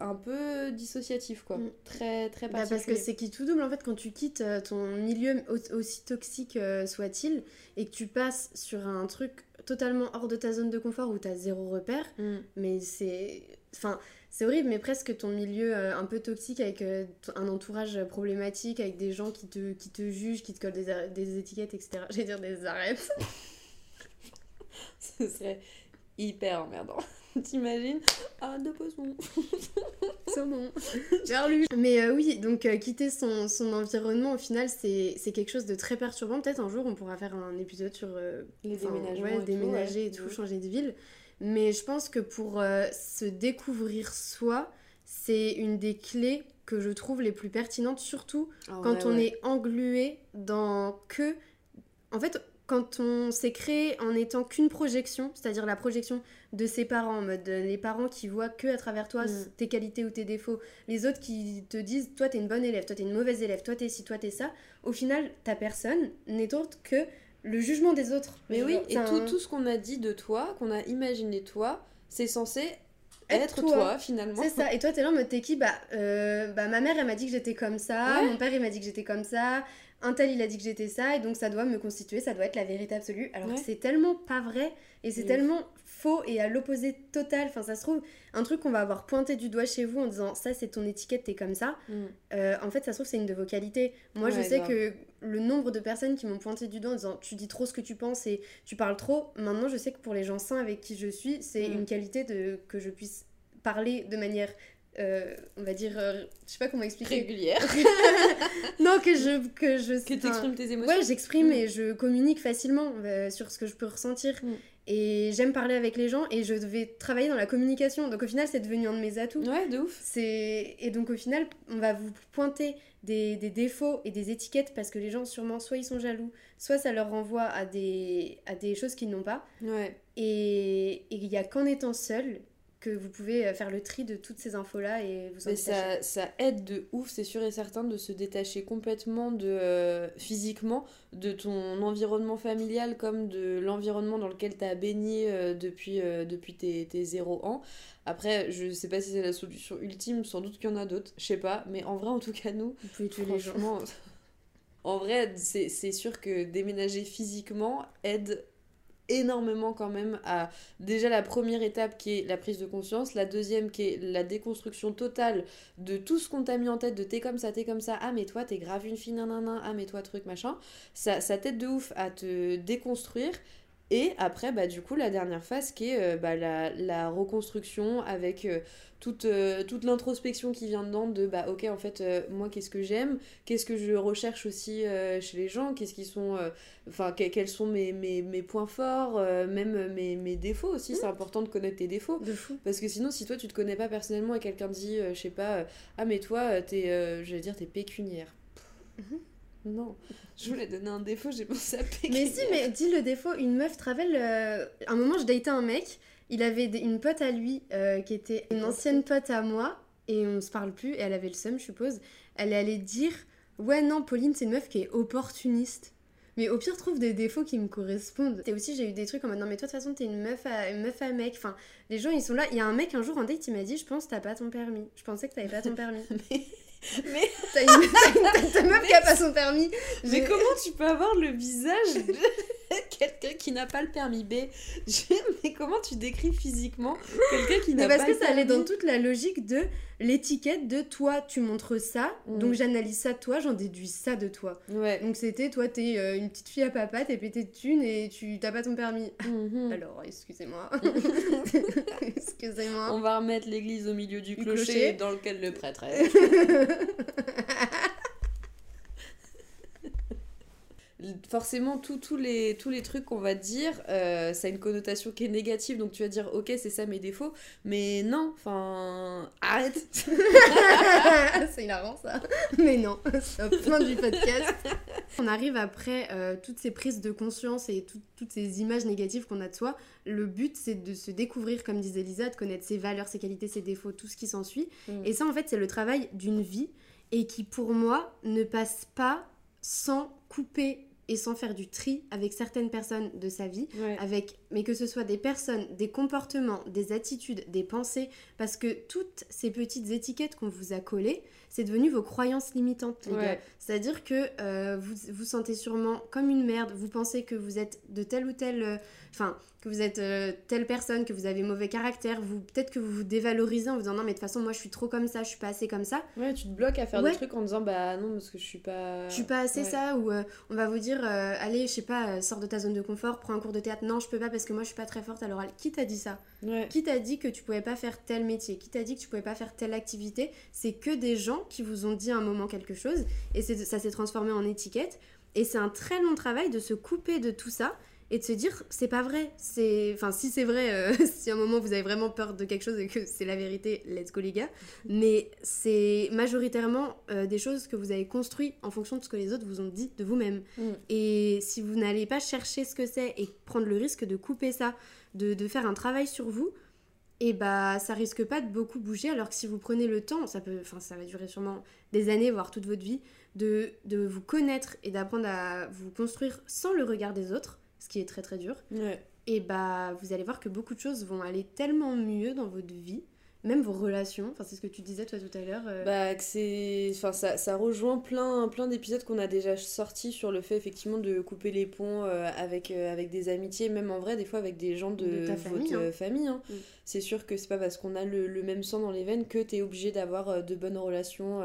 [SPEAKER 2] un peu dissociatif, quoi.
[SPEAKER 1] Mm.
[SPEAKER 2] Très, très
[SPEAKER 1] Bah,
[SPEAKER 2] particulier.
[SPEAKER 1] parce que c'est qui tout double en fait quand tu quittes euh, ton milieu au- aussi toxique euh, soit-il et que tu passes sur un truc totalement hors de ta zone de confort où t'as zéro repère
[SPEAKER 2] Mm.
[SPEAKER 1] mais c'est enfin c'est horrible mais presque ton milieu euh, un peu toxique avec euh, un entourage problématique avec des gens qui te, qui te jugent qui te collent des, des étiquettes etc <laughs> j'allais dire des arêtes <laughs>
[SPEAKER 2] Ce serait hyper emmerdant. <laughs> T'imagines? Ah, de poisson.
[SPEAKER 1] saumon Gerlu mais euh, oui donc euh, quitter son, son environnement au final c'est quelque chose de très perturbant peut-être un jour on pourra faire un épisode sur euh,
[SPEAKER 2] Les déménagements.
[SPEAKER 1] ouais,
[SPEAKER 2] et tout,
[SPEAKER 1] déménager
[SPEAKER 2] ouais.
[SPEAKER 1] et tout, changer de ville. Mais je pense que pour euh, se découvrir soi, c'est une des clés que je trouve les plus pertinentes, surtout
[SPEAKER 2] Ah
[SPEAKER 1] quand
[SPEAKER 2] ouais,
[SPEAKER 1] on
[SPEAKER 2] ouais.
[SPEAKER 1] est englué dans que... En fait, quand on s'est créé en étant qu'une projection, c'est-à-dire la projection de ses parents, en mode euh, les parents qui voient que à travers toi
[SPEAKER 2] Mm.
[SPEAKER 1] tes qualités ou tes défauts, les autres qui te disent toi t'es une bonne élève, toi t'es une mauvaise élève, toi t'es ci, toi t'es ça, au final ta personne n'est autre que le jugement des autres.
[SPEAKER 2] Mais oui, et tout,
[SPEAKER 1] un-
[SPEAKER 2] tout ce qu'on a dit de toi, qu'on a imaginé toi, c'est censé
[SPEAKER 1] Être
[SPEAKER 2] être,
[SPEAKER 1] toi.
[SPEAKER 2] toi. finalement.
[SPEAKER 1] C'est ça. Et toi, t'es là en mode t'es qui? Bah, euh, bah, ma mère, elle m'a dit que j'étais comme ça.
[SPEAKER 2] Ouais.
[SPEAKER 1] Mon père, il m'a dit que j'étais comme ça. Un tel, il a dit que j'étais ça. Et donc, ça doit me constituer. Ça doit être la vérité absolue. Alors
[SPEAKER 2] Ouais.
[SPEAKER 1] que c'est tellement pas vrai. Et c'est tellement faux et à l'opposé total. Enfin, ça se trouve, un truc qu'on va avoir pointé du doigt chez vous en disant ça, c'est ton étiquette, t'es comme ça.
[SPEAKER 2] Mm.
[SPEAKER 1] Euh, en fait, ça se trouve, c'est une de vos qualités. Moi, je sais
[SPEAKER 2] grave.
[SPEAKER 1] que le nombre de personnes qui m'ont pointé du doigt en disant tu dis trop ce que tu penses et tu parles trop, maintenant, je sais que pour les gens sains avec qui je suis, c'est
[SPEAKER 2] Mm.
[SPEAKER 1] une qualité de, que je puisse parler de manière, euh, on va dire, euh, je sais pas comment expliquer.
[SPEAKER 2] Régulière. <laughs>
[SPEAKER 1] non, que je. Que, je,
[SPEAKER 2] que t'exprimes tes émotions.
[SPEAKER 1] Ouais, j'exprime
[SPEAKER 2] Mm.
[SPEAKER 1] et je communique facilement euh, sur ce que je peux ressentir. Et j'aime parler avec les gens et je vais travailler dans la communication. Donc au final, c'est devenu un de mes atouts.
[SPEAKER 2] Ouais, de ouf.
[SPEAKER 1] Et donc au final, on va vous pointer des, des défauts et des étiquettes parce que les gens sûrement soit ils sont jaloux, soit ça leur renvoie à des à des choses qu'ils n'ont pas.
[SPEAKER 2] Ouais.
[SPEAKER 1] Et et il y a qu'en étant seul que vous pouvez euh, faire le tri de toutes ces infos là et vous en
[SPEAKER 2] Mais ça, ça aide de ouf, c'est sûr et certain, de se détacher complètement de euh, physiquement de ton environnement familial comme de l'environnement dans lequel tu as baigné euh, depuis, euh, depuis tes, tes 0 ans. Après, je sais pas si c'est la solution ultime, sans doute qu'il y en a d'autres, je sais pas, mais en vrai, en tout cas, nous,
[SPEAKER 1] Vous pouvez tuer les gens.
[SPEAKER 2] franchement, en vrai, c'est c'est sûr que déménager physiquement aide énormément quand même à déjà la première étape qui est la prise de conscience, la deuxième qui est la déconstruction totale de tout ce qu'on t'a mis en tête, de t'es comme ça, t'es comme ça, ah mais toi t'es grave une fille, nanana, ah mais toi truc machin, ça, ça t'aide de ouf à te déconstruire. Et après, bah, du coup, la dernière phase qui est euh, bah, la, la reconstruction avec euh, toute, euh, toute l'introspection qui vient dedans de bah, ok, en fait, moi, qu'est-ce que j'aime? Qu'est-ce que je recherche aussi chez les gens? Qu'est-ce qui sont. Enfin, que- quels sont mes, mes, mes points forts Même mes, mes défauts aussi? C'est important de connaître tes défauts.
[SPEAKER 1] De fou.
[SPEAKER 2] Parce que sinon, si toi, tu te connais pas personnellement et quelqu'un dit, je sais pas, ah, mais toi, t'es. je vais dire, t'es pécuniaire. Pff, Non, je voulais donner un défaut, j'ai pensé à.
[SPEAKER 1] Mais si, mais dis le défaut, une meuf travel. euh, Un moment, je datais un mec, il avait une pote à lui euh, qui était une ancienne pote à moi, et on se parle plus, et elle avait le seum, je suppose. Elle allait dire Ouais, non, Pauline, c'est une meuf qui est opportuniste. Mais au pire, trouve des défauts qui me correspondent. Et aussi, j'ai eu des trucs en mode Non, mais toi, de toute façon, t'es une meuf à, une meuf à mec. Enfin, les gens, ils sont là. Il y a un mec, un jour, en date, il m'a dit Je pense t'as pas ton permis. Je pensais que t'avais pas ton <laughs> permis.
[SPEAKER 2] Mais, mais, <laughs>
[SPEAKER 1] T'as une, une- meuf qui a pas son permis.
[SPEAKER 2] mais comment tu peux avoir le visage <laughs> de- quelqu'un qui n'a pas le permis B? Mais comment tu décris physiquement quelqu'un qui n'a pas
[SPEAKER 1] parce que
[SPEAKER 2] le
[SPEAKER 1] ça allait dans
[SPEAKER 2] permis
[SPEAKER 1] toute la logique de l'étiquette de toi, tu montres ça, donc j'analyse ça de toi, j'en déduis ça de toi.
[SPEAKER 2] Ouais.
[SPEAKER 1] Donc c'était, toi, t'es euh, une petite fille à papa, t'es pété de thunes et tu t'as pas ton permis.
[SPEAKER 2] Mhm.
[SPEAKER 1] Alors, excusez-moi. <laughs> excusez-moi.
[SPEAKER 2] On va remettre l'église au milieu du
[SPEAKER 1] Du
[SPEAKER 2] clocher,
[SPEAKER 1] clocher.
[SPEAKER 2] dans lequel le prêtre est. <laughs> Forcément, les, tous les trucs qu'on va dire, euh, ça a une connotation qui est négative, donc tu vas dire, ok, c'est ça mes défauts, mais non, enfin, arrête <laughs>
[SPEAKER 1] c'est hilarant ça. <laughs> Mais non, stop, fin du podcast. On arrive après euh, toutes ces prises de conscience et tout- toutes ces images négatives qu'on a de soi. Le but, c'est de se découvrir, comme disait Lisa, de connaître ses valeurs, ses qualités, ses défauts, tout ce qui s'ensuit.
[SPEAKER 2] Mm.
[SPEAKER 1] Et ça, en fait, c'est le travail d'une vie et qui, pour moi, ne passe pas sans couper et sans faire du tri avec certaines personnes de sa vie
[SPEAKER 2] Ouais.
[SPEAKER 1] avec mais que ce soit des personnes, des comportements, des attitudes, des pensées parce que toutes ces petites étiquettes qu'on vous a collées, c'est devenu vos croyances limitantes les
[SPEAKER 2] Ouais.
[SPEAKER 1] gars. C'est-à-dire que euh, vous vous sentez sûrement comme une merde, vous pensez que vous êtes de telle ou telle euh, enfin que vous êtes euh, telle personne, que vous avez mauvais caractère, vous peut-être que vous vous dévalorisez en vous disant non mais de toute façon moi je suis trop comme ça, je suis pas assez comme ça.
[SPEAKER 2] Ouais, tu te bloques à faire
[SPEAKER 1] Ouais.
[SPEAKER 2] des trucs en disant, bah non, parce que je suis pas.
[SPEAKER 1] Je suis pas assez
[SPEAKER 2] Ouais.
[SPEAKER 1] ça, ou on va vous dire, allez, je sais pas, sors de ta zone de confort, prends un cours de théâtre. Non, je peux pas parce que moi je suis pas très forte à l'oral. Qui t'a dit ça
[SPEAKER 2] Ouais.
[SPEAKER 1] Qui t'a dit que tu pouvais pas faire tel métier Qui t'a dit que tu pouvais pas faire telle activité C'est que des gens qui vous ont dit à un moment quelque chose et ça s'est transformé en étiquette. Et c'est un très long travail de se couper de tout ça et de se dire c'est pas vrai. C'est enfin si c'est vrai, euh, <laughs> si à un moment vous avez vraiment peur de quelque chose et que c'est la vérité, let's go les gars. Mais c'est majoritairement euh, des choses que vous avez construites en fonction de ce que les autres vous ont dit de vous-même.
[SPEAKER 2] Mm.
[SPEAKER 1] Et si vous n'allez pas chercher ce que c'est et prendre le risque de couper ça, de, de faire un travail sur vous, et bah ça risque pas de beaucoup bouger. Alors que si vous prenez le temps, ça peut, enfin ça va durer sûrement des années, voire toute votre vie, de, de vous connaître et d'apprendre à vous construire sans le regard des autres, ce qui est très très dur.
[SPEAKER 2] Ouais.
[SPEAKER 1] Et bah vous allez voir que beaucoup de choses vont aller tellement mieux dans votre vie, même vos relations. Enfin c'est ce que tu disais toi tout à l'heure. euh,
[SPEAKER 2] Bah, que c'est. Enfin, ça, ça rejoint plein, plein d'épisodes qu'on a déjà sortis sur le fait, effectivement, de couper les ponts euh, avec, euh, avec des amitiés, même en vrai, des fois avec des gens de,
[SPEAKER 1] De ta
[SPEAKER 2] votre
[SPEAKER 1] famille, hein.
[SPEAKER 2] euh, famille, hein.
[SPEAKER 1] Mm.
[SPEAKER 2] C'est sûr que c'est pas parce qu'on a le, le même sang dans les veines que t'es obligé d'avoir de bonnes relations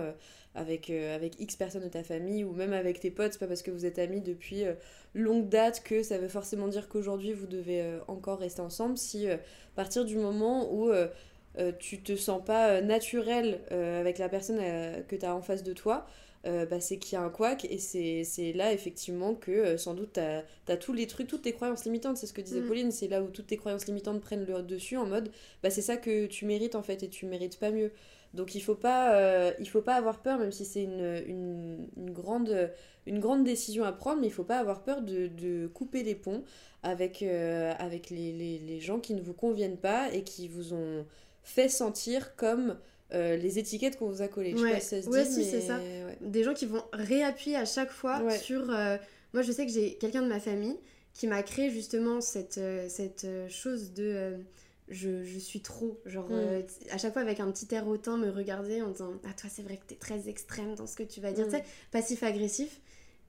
[SPEAKER 2] avec, euh, avec X personnes de ta famille ou même avec tes potes. C'est pas parce que vous êtes amis depuis euh, longue date que ça veut forcément dire qu'aujourd'hui vous devez euh, encore rester ensemble. Si à partir du moment où. Euh, tu te sens pas euh, naturel euh, avec la personne que tu as en face de toi, bah, c'est qu'il y a un couac et c'est là effectivement que sans doute tu as, tous les trucs, toutes tes croyances limitantes, c'est ce que disait
[SPEAKER 1] Mm.
[SPEAKER 2] Pauline, c'est là où toutes tes croyances limitantes prennent le dessus en mode bah, c'est ça que tu mérites en fait et tu mérites pas mieux. Donc il faut pas, euh, il faut pas avoir peur, même si c'est une, une, une grande, une grande décision à prendre, mais il faut pas avoir peur de, de couper les ponts avec, euh, avec les, les, les gens qui ne vous conviennent pas et qui vous ont fait sentir comme euh, les étiquettes qu'on vous a collées. Je sais
[SPEAKER 1] Ouais.
[SPEAKER 2] pas si ça se
[SPEAKER 1] Ouais,
[SPEAKER 2] dit,
[SPEAKER 1] si,
[SPEAKER 2] mais
[SPEAKER 1] c'est ça.
[SPEAKER 2] ouais.
[SPEAKER 1] des gens qui vont réappuyer à chaque fois sur... euh, Moi, je sais que j'ai quelqu'un de ma famille qui m'a créé justement cette, euh, cette chose de... euh, je, je suis trop, genre
[SPEAKER 2] Mm.
[SPEAKER 1] euh, à chaque fois avec un petit air hautain me regarder en disant ah toi c'est vrai que t'es très extrême dans ce que tu vas dire,
[SPEAKER 2] Mm.
[SPEAKER 1] tu sais, passif agressif.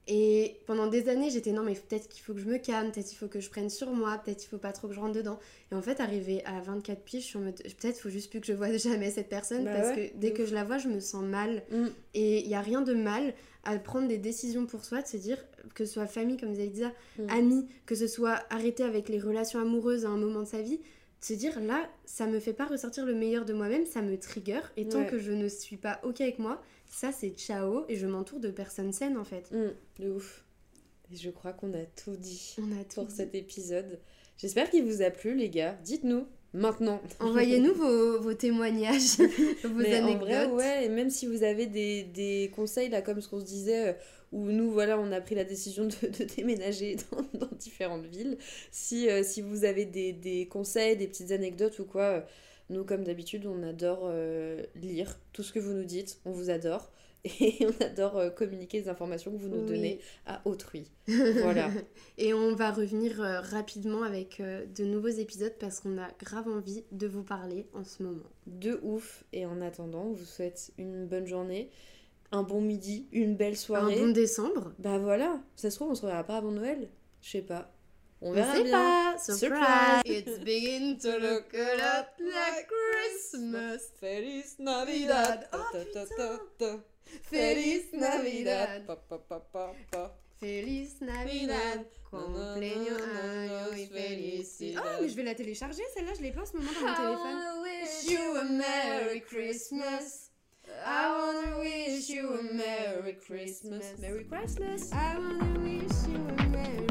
[SPEAKER 1] Et pendant des années j'étais non mais peut-être qu'il faut que je me calme, peut-être il faut que je prenne sur moi, peut-être il faut pas trop que je rentre dedans. Et en fait arrivé à 24 piges je suis en mode peut-être faut juste plus que je vois <laughs> jamais cette personne
[SPEAKER 2] Bah
[SPEAKER 1] parce
[SPEAKER 2] ouais,
[SPEAKER 1] que dès que je la vois je me sens mal.
[SPEAKER 2] Mm.
[SPEAKER 1] Et il n'y a rien de mal à prendre des décisions pour soi, de se dire que ce soit famille, comme vous avez dit,
[SPEAKER 2] Mm.
[SPEAKER 1] amis, que ce soit arrêter avec les relations amoureuses à un moment de sa vie, de se dire là, ça me fait pas ressortir le meilleur de moi-même, ça me trigger, et tant
[SPEAKER 2] Ouais.
[SPEAKER 1] que je ne suis pas ok avec moi, ça c'est ciao, et je m'entoure de personnes saines en fait.
[SPEAKER 2] Mm, de ouf. Et je crois qu'on a tout dit
[SPEAKER 1] On a tout.
[SPEAKER 2] pour
[SPEAKER 1] dit.
[SPEAKER 2] cet épisode. J'espère qu'il vous a plu, les gars. Dites-nous maintenant. <laughs>
[SPEAKER 1] Envoyez-nous vos, vos témoignages, <laughs> vos
[SPEAKER 2] Mais en
[SPEAKER 1] anecdotes.
[SPEAKER 2] vrai, ouais, et même si vous avez des, des conseils, là, comme ce qu'on se disait, euh, où nous, voilà, on a pris la décision de, de déménager <laughs> dans, dans différentes villes, si, euh, si vous avez des, des conseils, des petites anecdotes ou quoi, euh, nous, comme d'habitude, on adore euh, lire tout ce que vous nous dites, on vous adore, <laughs> et on adore euh, communiquer les informations que vous nous
[SPEAKER 1] Oui.
[SPEAKER 2] donnez à autrui. <laughs> Voilà.
[SPEAKER 1] Et on va revenir euh, rapidement avec de nouveaux épisodes parce qu'on a grave envie de vous parler en ce moment.
[SPEAKER 2] de ouf, et en attendant, on vous souhaite une bonne journée, un bon midi, une belle soirée.
[SPEAKER 1] Un bon décembre.
[SPEAKER 2] Bah voilà, ça se trouve, on se reverra pas avant Noël. Je sais pas. On verra bien.
[SPEAKER 1] pas.
[SPEAKER 2] Surprise.
[SPEAKER 1] It's beginning to <laughs> look a lot like Christmas.
[SPEAKER 2] Feliz Navidad.
[SPEAKER 1] Oh, putain. Feliz Navidad.
[SPEAKER 2] Pa, pa, pa, pa, pa.
[SPEAKER 1] Feliz Navidad. Cumpleaños año y felicidad. Ah, mais je vais la télécharger, celle-là, je l'ai pas en ce moment dans mon téléphone. wish you a Merry Christmas. I wanna wish you a Merry Christmas.
[SPEAKER 2] Merry Christmas.
[SPEAKER 1] I wanna wish you a Merry